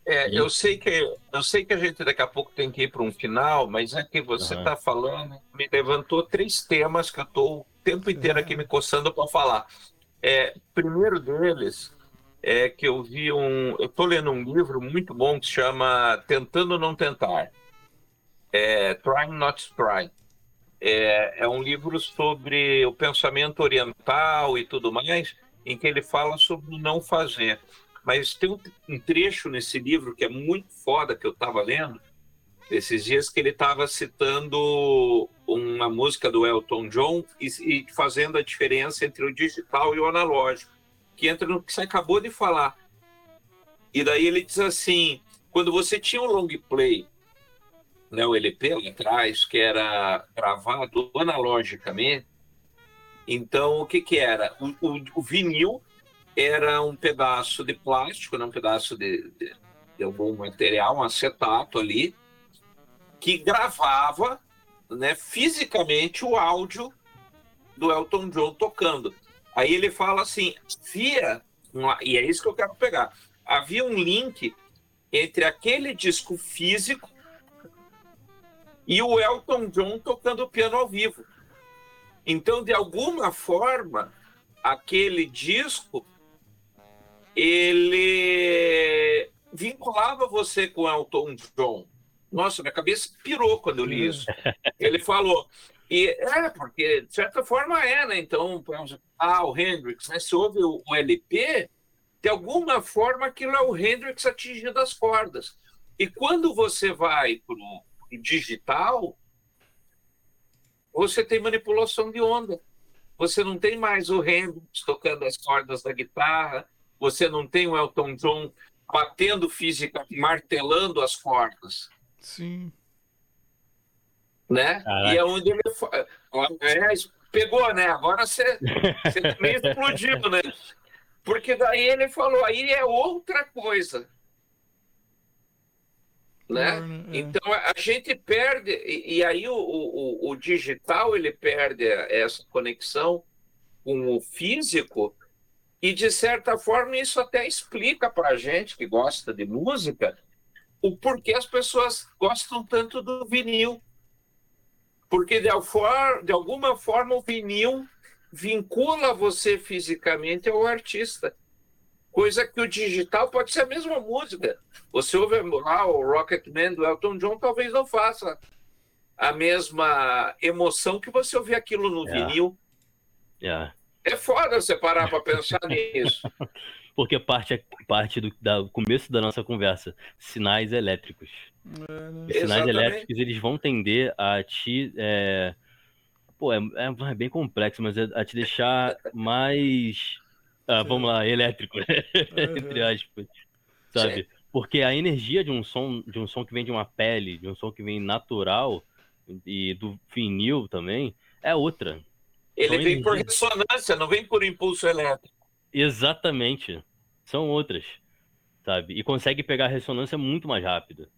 É, eu sei que eu sei que a gente daqui a pouco tem que ir para um final, mas é que você está uhum. falando, me levantou três temas que eu estou o tempo inteiro aqui me coçando para falar. É, primeiro deles é que eu vi um, eu estou lendo um livro muito bom que se chama Tentando Não Tentar é Trying Not to Try. É, é um livro sobre o pensamento oriental e tudo mais, em que ele fala sobre não fazer. Mas tem um, um trecho nesse livro que é muito foda que eu estava lendo esses dias que ele estava citando uma música do Elton John e, e, fazendo a diferença entre o digital e o analógico, que entra no que você acabou de falar. E daí ele diz assim: quando você tinha um long play né, o LP lá atrás, que era gravado analogicamente. Então, o que, que era? O, o, o vinil era um pedaço de plástico, né, um pedaço de, de, de, algum material, um acetato ali, que gravava né, fisicamente o áudio do Elton John tocando. Aí ele fala assim: havia, e é isso que eu quero pegar, havia um link entre aquele disco físico e o Elton John tocando piano ao vivo. Então, de alguma forma, aquele disco ele vinculava você com Elton John. Nossa, minha cabeça pirou quando eu li isso. Ele falou. E é, porque de certa forma é, né? Então, ah, o Hendrix, né? Se ouve o, o LP, de alguma forma aquilo é o Hendrix atingindo as cordas. E quando você vai para o digital, você tem manipulação de onda. Você não tem mais o Hendrix tocando as cordas da guitarra, você não tem o Elton John batendo física, martelando as cordas. Sim. Né? Caraca. E é onde ele é, pegou, né? Agora você, você meio explodiu, né? Porque daí ele falou, aí é outra coisa. Né? É. Então a gente perde e, e aí o, o, o, digital ele perde essa conexão com o físico e de certa forma isso até explica para a gente que gosta de música o porquê as pessoas gostam tanto do vinil, porque de, de alguma forma o vinil vincula você fisicamente ao artista. Coisa que o digital pode ser a mesma música. Você ouve lá o Rocketman do Elton John, talvez não faça a mesma emoção que você ouvir aquilo no yeah. vinil. Yeah. É foda você parar para pensar nisso. Porque parte, parte do da, começo da nossa conversa, sinais elétricos. É? Sinais Exatamente. elétricos, eles vão tender a te... É... Pô, é, é, bem complexo, mas é a te deixar mais ah, vamos lá, elétrico, né? Entre aspas, sabe? Sim. Porque a energia de um som, de um som que vem de uma pele, de um som que vem natural e do vinil também, é outra. Ele São vem por ressonância, não vem por impulso elétrico. Exatamente. São outras, sabe? E consegue pegar a ressonância muito mais rápido.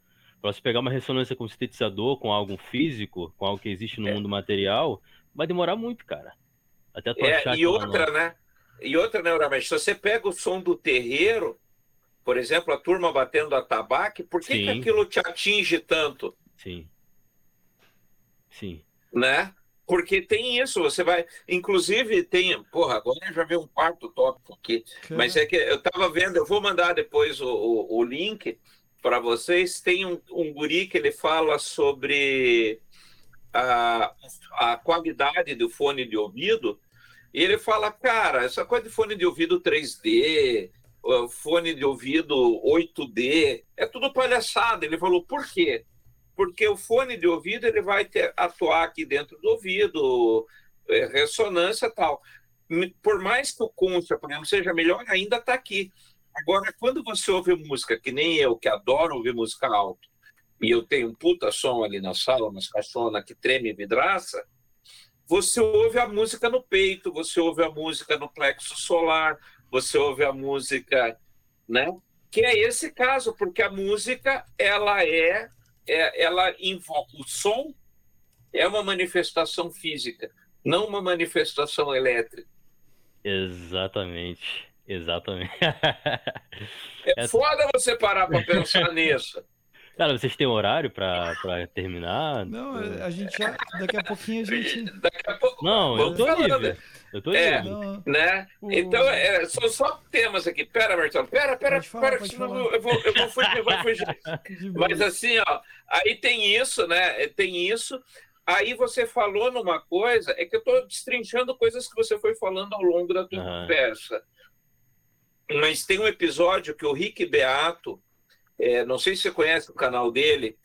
Para você pegar uma ressonância com sintetizador, com algo físico, com algo que existe no é. mundo material, vai demorar muito, cara. Até tu é, achar e outra, não... né? E outra, né, Uramesh, se você pega o som do terreiro, por exemplo, a turma batendo a tabaque, por que, que aquilo te atinge tanto? Sim. Sim. Né? Porque tem isso, você vai. Inclusive, tem. Porra, agora já veio um quarto tópico aqui. Que... Mas é que eu estava vendo, eu vou mandar depois o, o, o link para vocês. Tem um, um guri que ele fala sobre a, a qualidade do fone de ouvido ele fala, cara, essa coisa de fone de ouvido 3D, fone de ouvido 8D, é tudo palhaçada. Ele falou, por quê? Porque o fone de ouvido ele vai ter, atuar aqui dentro do ouvido, é, ressonância e tal. Por mais que o concha, por exemplo, seja melhor, ainda está aqui. Agora, quando você ouve música, que nem eu, que adoro ouvir música alta, e eu tenho um puta som ali na sala, umas caixonas que treme vidraça, você ouve a música no peito, você ouve a música no plexo solar, você ouve a música, né? Que é esse caso, porque a música ela é, é ela invoca o som é uma manifestação física, não uma manifestação elétrica. Exatamente, exatamente. é foda você parar para pensar nisso. Cara, vocês têm horário pra, pra terminar? Não, a gente já. Daqui a pouquinho a gente. Daqui a pouco. Não, eu tô livre. Eu tô é, né? O... Então, é, são só temas aqui. Pera, Marcelo, pera, pera, falar, pera, senão eu vou, eu vou fugir, eu vou fugir. Mas assim, ó, aí tem isso, né? Tem isso. Aí você falou numa coisa, é que eu estou destrinchando coisas que você foi falando ao longo da tua uhum. conversa. Mas tem um episódio que o Rick Beato, é, não sei se você conhece o canal dele.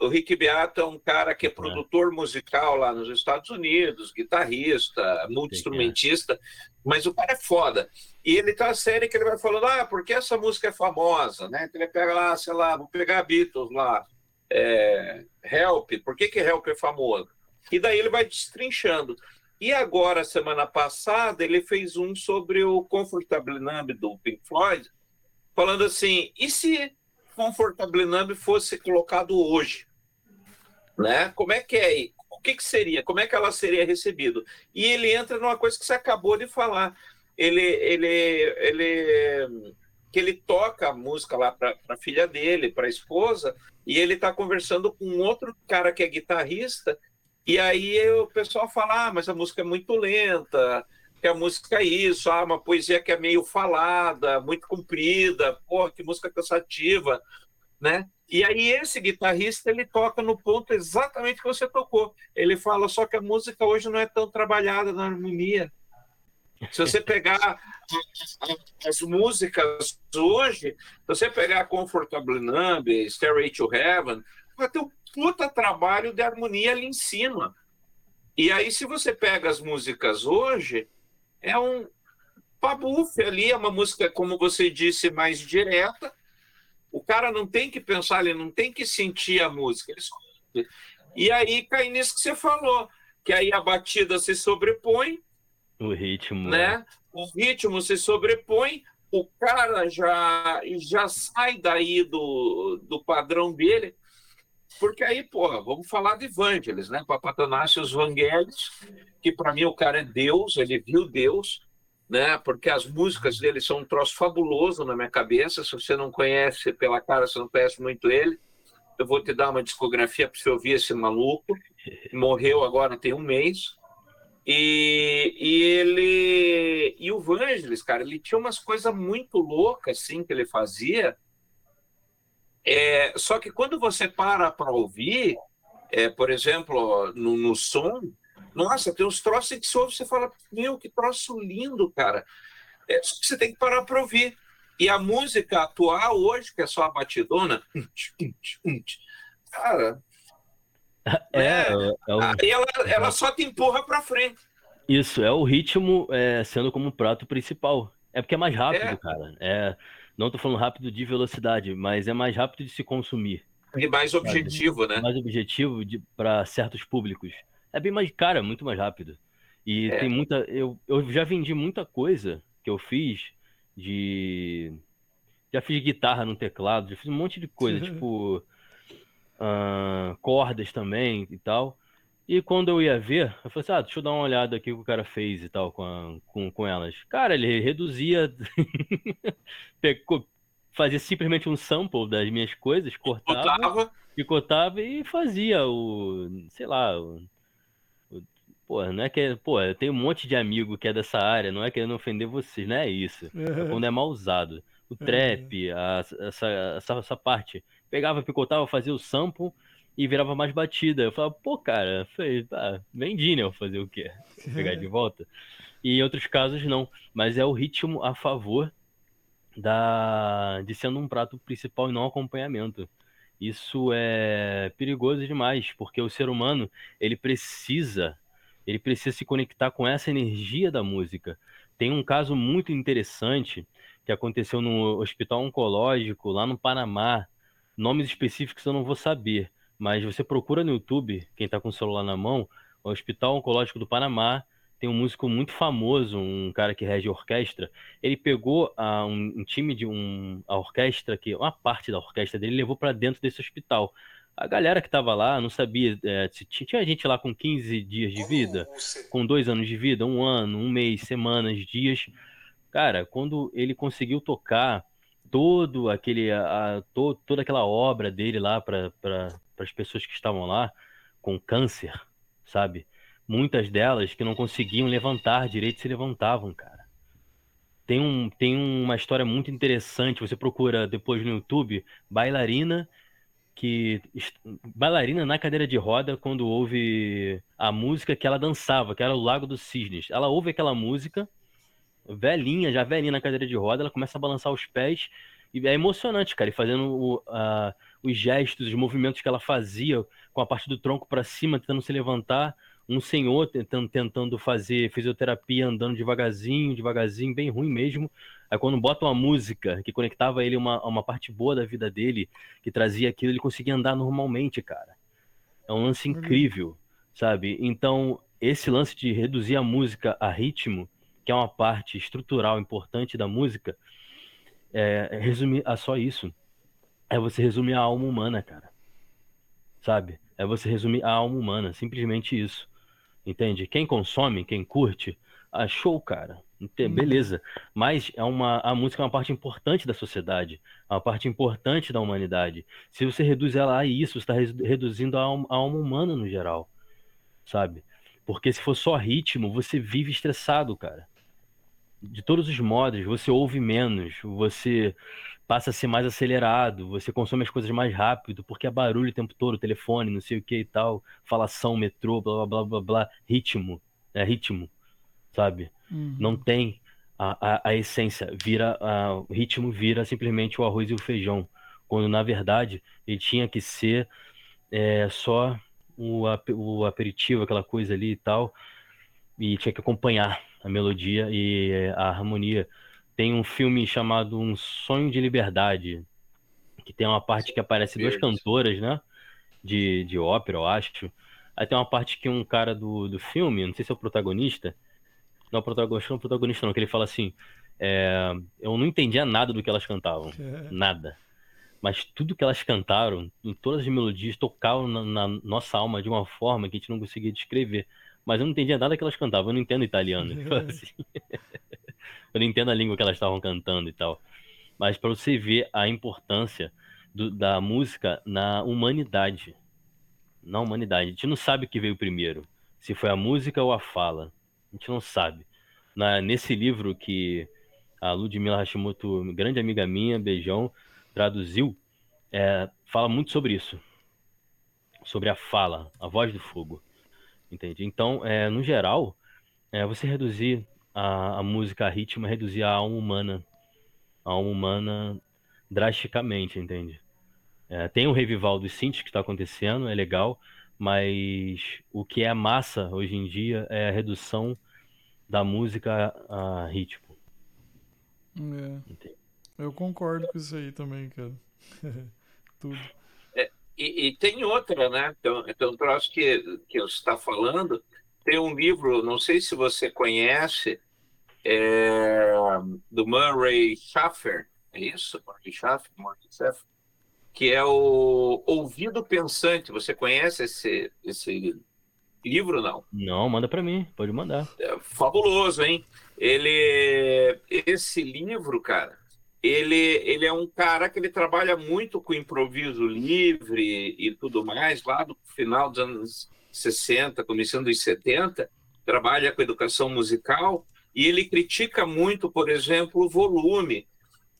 O Rick Beato é um cara que é produtor musical lá nos Estados Unidos, guitarrista, multi-instrumentista, mas o cara é foda. E ele tá a série que ele vai falando, ah, porque essa música é famosa, né? Ele pega lá, sei lá, vou pegar Beatles lá, é, Help, por que que Help é famoso? E daí ele vai destrinchando. E agora, semana passada, ele fez um sobre o Comfortable Numb do Pink Floyd, falando assim, e se Comfortable Numb fosse colocado hoje, né? Como é que é? O que, que seria? Como é que ela seria recebida? E ele entra numa coisa que você acabou de falar. Ele, ele, ele, que ele toca a música lá para a filha dele, para a esposa, e ele está conversando com outro cara que é guitarrista. E aí o pessoal fala: ah, mas a música é muito lenta, que a música é isso, ah, uma poesia que é meio falada, muito comprida, pô, que música cansativa, né? E aí esse guitarrista ele toca no ponto exatamente que você tocou. Ele fala só que a música hoje não é tão trabalhada na harmonia. Se você pegar as músicas hoje, se você pegar Comfortable Numb, Stairway to Heaven, vai ter um puta trabalho de harmonia ali em cima. E aí, se você pega as músicas hoje, é um pabufe ali, é uma música, como você disse, mais direta. O cara não tem que pensar, ele não tem que sentir a música. Ele... E aí cai nisso que você falou, que aí a batida se sobrepõe. O ritmo. Né? O ritmo se sobrepõe, o cara já, já sai daí do, do padrão dele. Porque aí, porra, vamos falar de Vangelis, né? Papatanasius Vangelis, que para mim o cara é Deus, ele viu Deus, né? Porque as músicas dele são um troço fabuloso na minha cabeça. Se você não conhece pela cara, você não conhece muito ele. Eu vou te dar uma discografia para você ouvir esse maluco. Morreu agora tem um mês. E, e ele e o Vangelis, cara, ele tinha umas coisas muito loucas assim que ele fazia. É, só que quando você para para ouvir, é, por exemplo, no, no, som, nossa, tem uns troços que você ouve, você fala, meu, que troço lindo, cara. É, você tem que parar para ouvir. E a música atual hoje, que é só a batidona, cara, é, é, é o... aí ela, ela só te empurra para frente. Isso, é o ritmo é, sendo como prato principal. É porque é mais rápido, é. cara. É, não tô falando rápido de velocidade, mas é mais rápido de se consumir. E mais objetivo, sabe? né? Mais objetivo para certos públicos. É bem mais, cara, muito mais rápido. E é. tem muita. Eu, eu já vendi muita coisa que eu fiz de. Já fiz guitarra no teclado, já fiz um monte de coisa, tipo uh, cordas também e tal. E quando eu ia ver, eu falei assim, ah, deixa eu dar uma olhada aqui o que o cara fez e tal com, a, com, com elas. Cara, ele reduzia, fazia simplesmente um sample das minhas coisas, cortava, picotava e fazia o, sei lá, o, o, pô, não é que, é, pô, eu tenho um monte de amigo que é dessa área, não é querendo ofender vocês, não é isso. É quando é mal usado. O trap, a, essa, essa, essa parte pegava, picotava, fazia o sample e virava mais batida. Eu falava, pô, cara, foi, tá, vendi, né? Eu fazer o quê? Pegar de volta. E em outros casos, não. Mas é o ritmo a favor da de sendo um prato principal e não acompanhamento. Isso é perigoso demais, porque o ser humano, ele precisa, ele precisa se conectar com essa energia da música. Tem um caso muito interessante que aconteceu no Hospital Oncológico, lá no Panamá, Nomes específicos eu não vou saber, mas você procura no YouTube, quem está com o celular na mão, o Hospital Oncológico do Panamá tem um músico muito famoso, um cara que rege orquestra. Ele pegou a, um, um, time de um a orquestra que uma parte da orquestra dele levou para dentro desse hospital. A galera que estava lá não sabia é, se tinha, tinha gente lá com 15 dias de vida, com dois anos de vida, um ano, um mês, semanas, dias. Cara, quando ele conseguiu tocar todo aquele a, to, toda aquela obra dele lá para pra, as pessoas que estavam lá com câncer, sabe? Muitas delas que não conseguiam levantar direito se levantavam, cara. Tem, um, tem uma história muito interessante. Você procura depois no YouTube bailarina que bailarina na cadeira de roda quando ouve a música que ela dançava, que era o Lago dos Cisnes. Ela ouve aquela música velhinha, já velhinha na cadeira de roda, ela começa a balançar os pés e é emocionante, cara, e fazendo o, uh, os gestos, os movimentos que ela fazia com a parte do tronco para cima, tentando se levantar. Um senhor tentando, tentando fazer fisioterapia, andando devagarzinho, devagarzinho, bem ruim mesmo. Aí quando bota uma música que conectava ele a uma, a uma parte boa da vida dele, que trazia aquilo, ele conseguia andar normalmente, cara. É um lance incrível, sabe? Então, esse lance de reduzir a música a ritmo que é uma parte estrutural importante da música, é, resumir a só isso. É você resumir a alma humana, cara. Sabe? É você resumir a alma humana, simplesmente isso. Entende? Quem consome, quem curte, achou, cara. Uhum. Beleza. Mas é uma, a música é uma parte importante da sociedade, é uma parte importante da humanidade. Se você reduz ela a isso, você está reduzindo a alma, a alma humana no geral. Sabe? Porque se for só ritmo, você vive estressado, cara de todos os modos, você ouve menos, você passa a ser mais acelerado, você consome as coisas mais rápido, porque é barulho o tempo todo, telefone, não sei o que e tal, falação, metrô, blá blá blá blá, blá ritmo, é ritmo, sabe? Uhum. Não tem a, a, a, essência, vira, a, o ritmo vira simplesmente o arroz e o feijão, quando na verdade ele tinha que ser é, só o, o aperitivo, aquela coisa ali e tal, e tinha que acompanhar a melodia e a harmonia. Tem um filme chamado Um Sonho de Liberdade, que tem uma parte que aparece duas cantoras, né? De, de ópera, eu acho. Aí tem uma parte que um cara do, do filme, não sei se é o protagonista, não, o protagonista não é o protagonista não, que ele fala assim, é, eu não entendia nada do que elas cantavam, nada. mas tudo que elas cantaram, todas as melodias tocavam na, na nossa alma de uma forma que a gente não conseguia descrever. Mas eu não entendia nada que elas cantavam, eu não entendo italiano. Então, assim, eu não entendo a língua que elas estavam cantando e tal. Mas para você ver a importância do, da música na humanidade. Na humanidade. A gente não sabe o que veio primeiro. Se foi a música ou a fala. A gente não sabe. Na, nesse livro que a Ludmila Hashimoto, grande amiga minha, beijão, traduziu, é, fala muito sobre isso. Sobre a fala, a voz do fogo. Entende? Então, é, no geral, é, você reduzir a, a música a ritmo é reduzir a alma humana. A alma humana drasticamente, entende? É, tem o revival dos synths que está acontecendo, é legal, mas o que é massa hoje em dia é a redução da música a ritmo. É. Eu concordo com isso aí também, cara. Tudo. E, e, tem outra, né? Então, então um troço que, que você está falando, tem um livro, não sei se você conhece, é, do Murray Schaffer, é isso? Murray Schaffer? Murray Schaffer? que é o Ouvido Pensante. Você conhece esse, esse livro, não? Não, manda para mim, pode mandar. É fabuloso, hein? Ele, esse livro, cara, ele, ele é um cara que ele trabalha muito com improviso livre e tudo mais, lá do final dos anos 60, começando dos 70, trabalha com educação musical e ele critica muito, por exemplo, o volume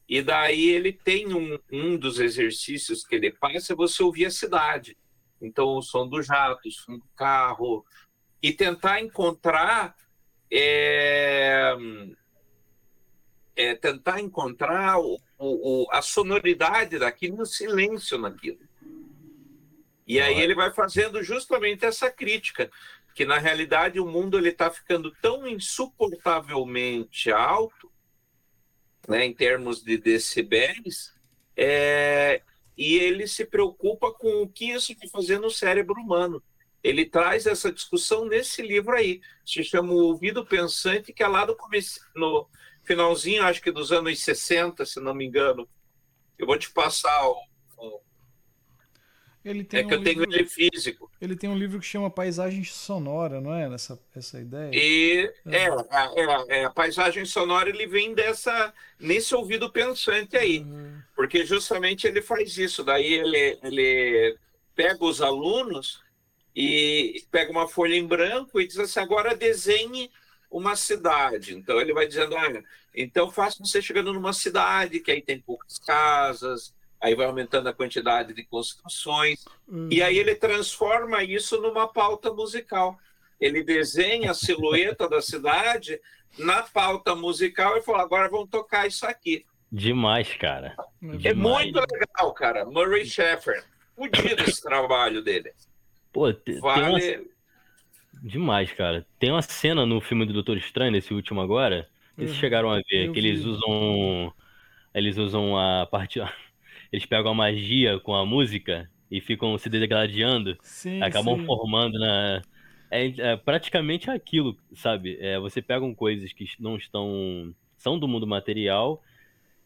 e daí ele tem um, um dos exercícios que ele faz é você ouvir a cidade. Então, o som do jato, o som do carro, e tentar encontrar é, é, tentar encontrar o, o, a sonoridade daquilo, o silêncio naquilo. E aí ele vai fazendo justamente essa crítica, que na realidade o mundo ele está ficando tão insuportavelmente alto né, em termos de decibéis, é, e ele se preocupa com o que isso vai fazer no cérebro humano. Ele traz essa discussão nesse livro aí, se chama O Ouvido Pensante, que é lá do começo, no finalzinho, acho que dos anos 60, se não me engano. Eu vou te passar o, ele tem é que um eu tenho livro, ele físico. Ele tem um livro que chama Paisagem Sonora, não é? Nessa essa ideia? E é, é, é, a paisagem sonora ele vem dessa nesse ouvido pensante aí, uhum. porque justamente ele faz isso. Daí ele, ele pega os alunos e pega uma folha em branco e diz assim: agora desenhe uma cidade. Então ele vai dizendo: olha, então faça você chegando numa cidade que aí tem poucas casas aí vai aumentando a quantidade de construções, uhum. e aí ele transforma isso numa pauta musical. Ele desenha a silhueta da cidade na pauta musical e fala: agora vamos tocar isso aqui. Demais, cara. É muito legal, cara. Murray Sheffer. Fudido esse trabalho dele. Pô, vale... Demais, cara. Tem uma cena no filme do Doutor Estranho, nesse último agora. Eles uhum. chegaram a ver, que eles usam. Eles usam a parte eles pegam a magia com a música e ficam se degladiando, sim, acabam sim. formando na. É, é, praticamente aquilo, sabe? É, você pegam coisas que não estão. são do mundo material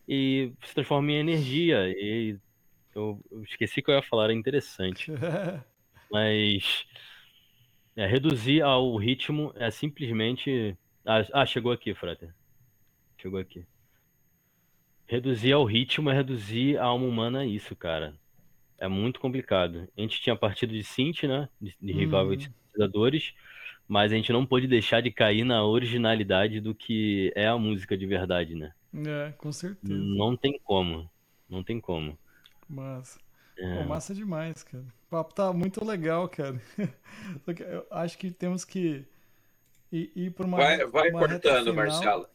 e se transforma em energia. E eu, eu esqueci que eu ia falar, era interessante. Mas é, reduzir ao ritmo é simplesmente. Ah, ah, chegou aqui, Frater. Chegou aqui. Reduzir ao ritmo é reduzir a alma humana a isso, cara. É muito complicado. A gente tinha partido de synth, né? De, de rival uhum. sintetizadores, mas a gente não pôde deixar de cair na originalidade do que é a música de verdade, né? É, com certeza. Não tem como. Não tem como. Massa. É. Pô, massa demais, cara. O papo tá muito legal, cara. Só que eu acho que temos que ir, ir para uma. Vai, vai uma cortando, Marcelo.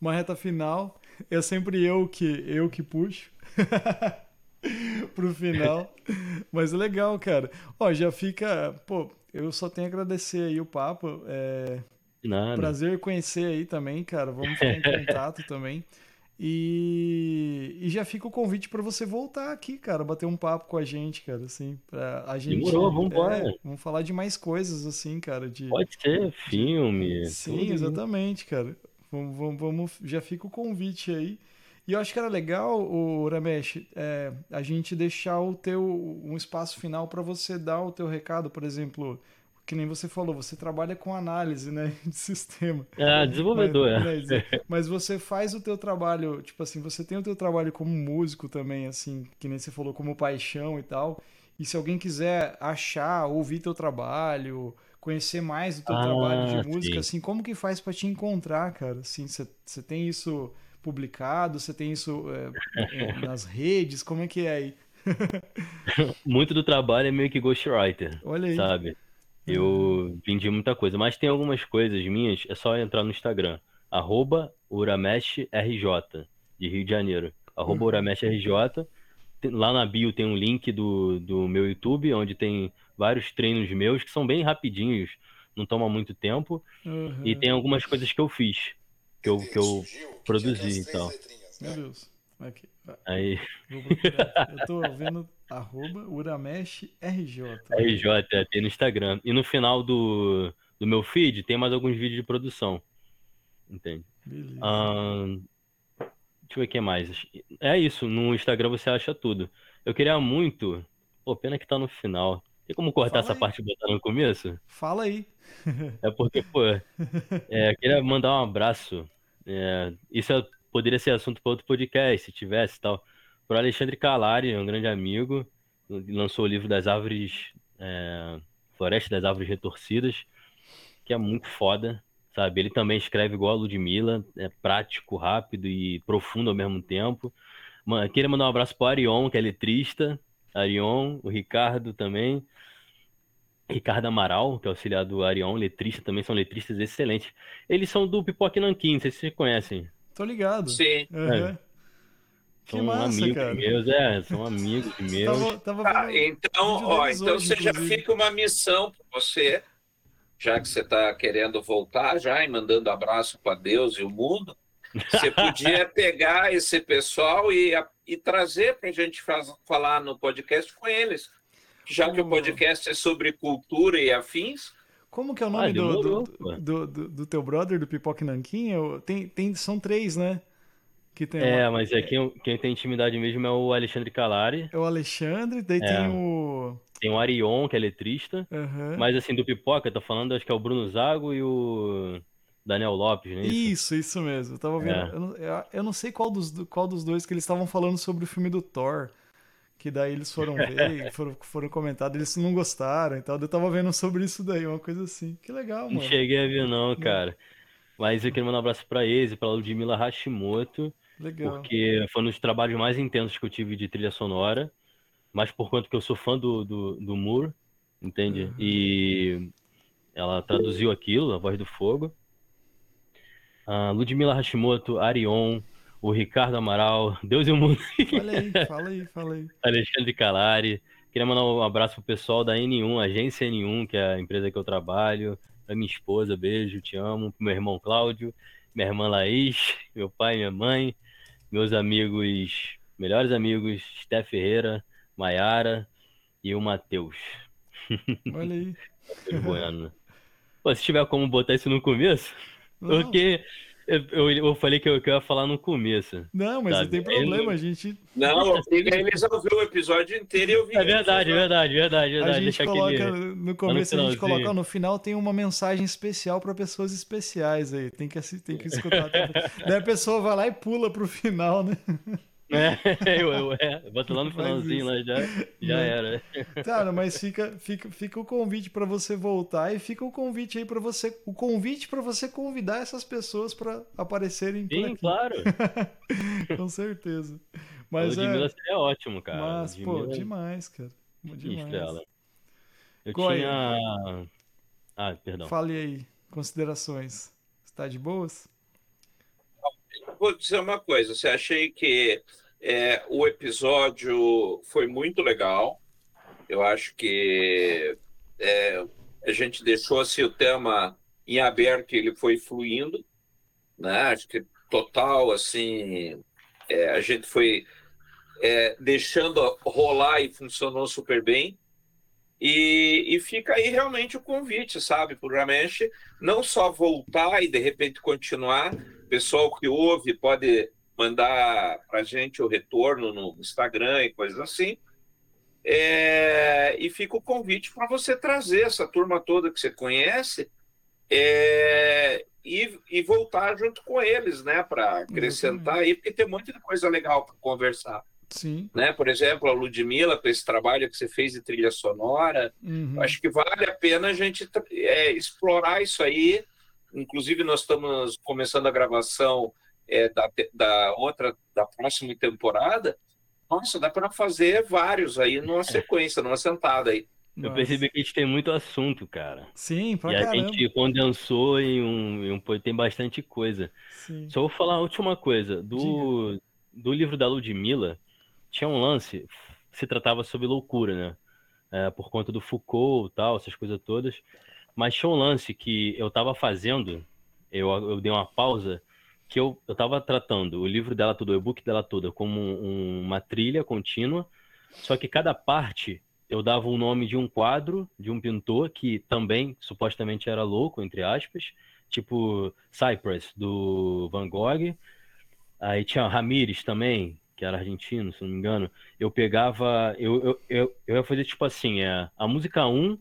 Uma reta final é sempre eu que eu que puxo pro final. Mas é legal, cara. Ó, já fica, pô, eu só tenho a agradecer aí o papo. É Nada. prazer conhecer aí também, cara. Vamos ficar em contato também. E, e já fica o convite para você voltar aqui, cara, bater um papo com a gente, cara, assim, pra a gente Demorou, vamos embora. É, vamos falar de mais coisas assim, cara, de Pode ser filme. Sim, tudo. exatamente, cara. Vamos, vamos, vamos, já fica o convite aí. E eu acho que era legal, o Ramesh, é, a gente deixar o teu um espaço final para você dar o teu recado, por exemplo, que nem você falou, você trabalha com análise, né, de sistema. É, desenvolvedor, mas, é. Mas você faz o teu trabalho, tipo assim, você tem o teu trabalho como músico também, assim, que nem você falou, como paixão e tal. E se alguém quiser achar, ouvir teu trabalho, conhecer mais do teu ah, trabalho de música, sim. assim, como que faz para te encontrar, cara? Assim, você tem isso publicado, você tem isso é, nas redes, como é que é aí? Muito do trabalho é meio que ghostwriter, Olha aí. sabe? Eu vendi muita coisa, mas tem algumas coisas minhas, é só entrar no Instagram, arroba urameshrj, de Rio de Janeiro, arroba uhum. urameshrj, lá na bio tem um link do, do meu YouTube, onde tem vários treinos meus que são bem rapidinhos, não toma muito tempo, uhum. e tem algumas coisas que eu fiz, que eu, que eu produzi e tal. Meu Deus. Aí. Eu tô vendo arroba Uramesh RJ. RJ, é, tem no Instagram. E no final do, do meu feed tem mais alguns vídeos de produção. Entende? Beleza. deixa eu ver o que mais. É isso, no Instagram você acha tudo. Eu queria muito. Pô, pena que tá no final. Tem como cortar Fala essa aí. parte e botar no começo? Fala aí. É porque, pô, é, eu queria mandar um abraço. É, isso é poderia ser assunto para outro podcast, se tivesse tal. Para Alexandre Calari, um grande amigo, lançou o livro das árvores, é, Floresta das Árvores Retorcidas, que é muito foda, sabe? Ele também escreve igual a Ludmilla, é prático, rápido e profundo ao mesmo tempo. Mano, queria mandar um abraço para Arion, que é letrista, Arion, o Ricardo também, Ricardo Amaral, que é auxiliar do Arion, letrista, também são letristas excelentes. Eles são do Pipoque Nanquim, não sei se vocês conhecem. Tô ligado. Sim. Uhum. É. Que são massa, amigos cara. meus, é, são amigos meus. Tava, tava ah, então, ó, então hoje, você já fica uma missão para você, já que você está querendo voltar já e mandando abraço para Deus e o mundo. Você podia pegar esse pessoal e, e trazer para a gente faz, falar no podcast com eles. Já que o podcast é sobre cultura e afins, como que é o nome ah, do, do, do, do, do, teu brother, do Pipoque Nanquim? Tem, tem, são três, né? Que tem é, uma... mas é quem, quem tem intimidade mesmo é o Alexandre Calari. É o Alexandre, daí é. tem o... Tem o Arion, que é letrista. Uhum. Mas assim, do Pipoca, tá falando, acho que é o Bruno Zago e o Daniel Lopes, né? Isso, isso mesmo. Eu tava vendo. É. Eu, não, eu, não, sei qual dos, qual dos dois que eles estavam falando sobre o filme do Thor que daí eles foram ver, foram, foram comentar, eles não gostaram e tal. Eu tava vendo sobre isso daí, uma coisa assim. Que legal, mano. Não cheguei a ver não, cara. Mas eu queria mandar um abraço pra eles e pra Ludmilla Hashimoto. Legal. Porque foi um dos trabalhos mais intensos que eu tive de trilha sonora. Mas por conta que eu sou fã do, do, do Moore, entende? Uhum. E ela traduziu aquilo, A Voz do Fogo. Uh, Ludmilla Hashimoto, Arion, o Ricardo Amaral, Deus e o Mundo. Fala aí, fala aí, fala aí. Alexandre Calari. Queria mandar um abraço pro pessoal da N1, agência N1, que é a empresa que eu trabalho. Pra minha esposa, beijo, te amo. Pro meu irmão Cláudio, minha irmã Laís, meu pai, minha mãe, meus amigos, melhores amigos, Steph Ferreira, Maiara e o Matheus. Olha aí. bueno. Pô, se tiver como botar isso no começo, Não. porque eu, eu, falei que eu, que eu, ia falar no começo. Não, mas sabe? não tem problema, Ele... a gente. Não, eles ouviram o episódio inteiro e eu vi. É verdade, verdade, verdade, verdade. A gente coloca aquele... no começo, no a gente coloca, no final tem uma mensagem especial para pessoas especiais aí. Tem que, tem que escutar. Daí a pessoa vai lá e pula pro final, né? É, eu, eu, é, bota lá no finalzinho, lá já, já era. Cara, mas fica, fica, fica o convite para você voltar e fica o convite aí para você, o convite para você convidar essas pessoas para aparecerem Sim, por aqui. claro. Com certeza. Mas o é, é ótimo, cara. Mas, pô, demais, cara. Demais. Estrela. Eu Qual tinha... É? Ah, perdão. Fale aí, considerações. Está de boas? Vou dizer uma coisa. Você achei que é, o episódio foi muito legal. Eu acho que é, a gente deixou assim, o tema em aberto e ele foi fluindo. Né? Acho que total, assim, é, a gente foi é, deixando rolar e funcionou super bem. E, e, fica aí realmente o convite, sabe, para o Ramesh não só voltar e de repente continuar, pessoal que ouve pode mandar para a gente o retorno no Instagram e coisas assim. É, e fica o convite para você trazer essa turma toda que você conhece é, e, e, voltar junto com eles, né? Para acrescentar aí, porque tem muita coisa legal para conversar. Sim. Né? Por exemplo, a Ludmilla, com esse trabalho que você fez de trilha sonora, uhum. acho que vale a pena a gente é, explorar isso aí. Inclusive, nós estamos começando a gravação é, da, da outra, da próxima temporada, nossa, dá para fazer vários aí numa é. sequência, numa sentada aí. Eu Nossa. percebi que a gente tem muito assunto, cara. Sim, pra E caramba. a gente condensou em um, em um tem bastante coisa. Sim. Só vou falar a última coisa. Do, do livro da Ludmilla, tinha um lance, se tratava sobre loucura, né? É, por conta do Foucault e tal, essas coisas todas. Mas tinha um lance que eu tava fazendo, eu, eu dei uma pausa, que eu, eu tava tratando o livro dela todo, o e-book dela toda, como um, uma trilha contínua, só que cada parte eu dava o nome de um quadro de um pintor que também supostamente era louco, entre aspas, tipo Cypress, do Van Gogh. Aí tinha Ramírez também, que era argentino, se não me engano. Eu pegava, eu, eu, eu, eu ia fazer tipo assim, é, a música 1,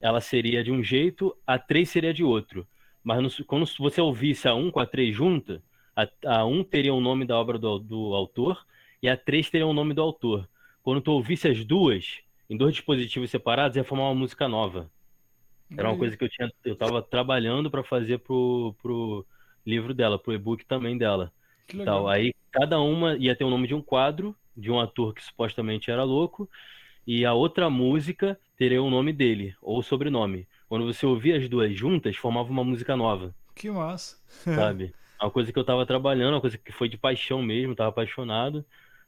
ela seria de um jeito, a 3 seria de outro. Mas no, quando você ouvisse a 1 com a 3 junta, a, a 1 teria o nome da obra do, do autor e a 3 teria o nome do autor. Quando tu ouvisse as duas, em dois dispositivos separados, ia formar uma música nova. Era uma coisa que eu tinha, eu estava trabalhando para fazer pro, pro livro dela, pro e-book também dela. Tal. Aí cada uma ia ter o nome de um quadro, de um ator que supostamente era louco, e a outra música teria o nome dele, ou o sobrenome. Quando você ouvia as duas juntas, formava uma música nova. Que massa. Sabe? Uma coisa que eu estava trabalhando, uma coisa que foi de paixão mesmo, estava apaixonado,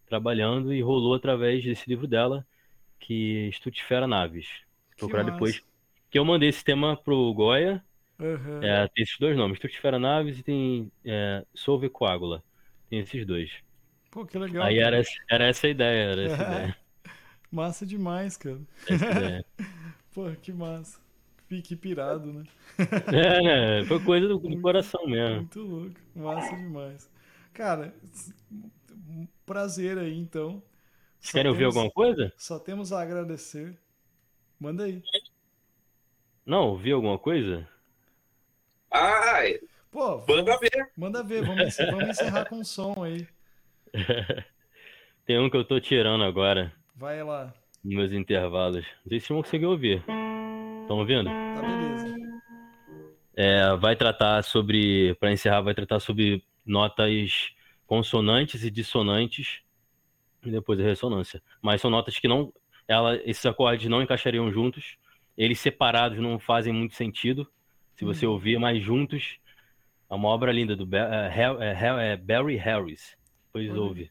trabalhando, e rolou através desse livro dela que Estutifera Naves. Procurar depois. Que eu mandei esse tema pro Goya. Uhum. É, tem esses dois nomes, Estutifera Naves e tem é, Solve Coágula. Tem esses dois. Pô, que legal. Aí era, era essa a ideia, era essa ideia. Massa demais, cara. Essa ideia. Pô, que massa. Fique pirado, né? É, né? Foi coisa do, do coração mesmo. Muito louco. Massa demais. Cara, prazer aí, então. Vocês querem ouvir alguma coisa? Só temos a agradecer. Manda aí. Não, ouvir alguma coisa? Ai, Pô, manda ver. Manda ver, vamos, vamos encerrar com um som aí. Tem um que eu tô tirando agora. Vai lá. Nos meus intervalos. Não sei se vão conseguir ouvir. Estão ouvindo? Tá beleza. É, vai tratar sobre, para encerrar, vai tratar sobre notas consonantes e dissonantes e depois a ressonância. Mas são notas que não, ela, esses acordes não encaixariam juntos. Eles separados não fazem muito sentido. Se você uhum. ouvir, mas juntos, é uma obra linda do é, é, é, Barry Harris. Uhum. ouve.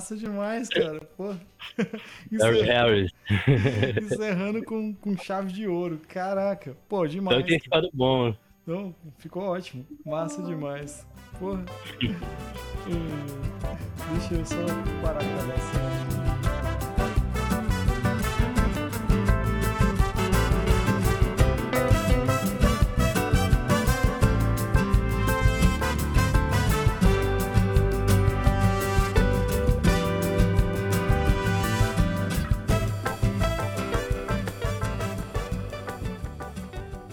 Massa demais, cara. Pô. Harris. Encerrando com, com chave de ouro. Caraca. Pô, demais. Então tem ficado bom. Não, ficou ótimo. Massa demais. Porra. Hum, Deixa eu só parar a cabeça.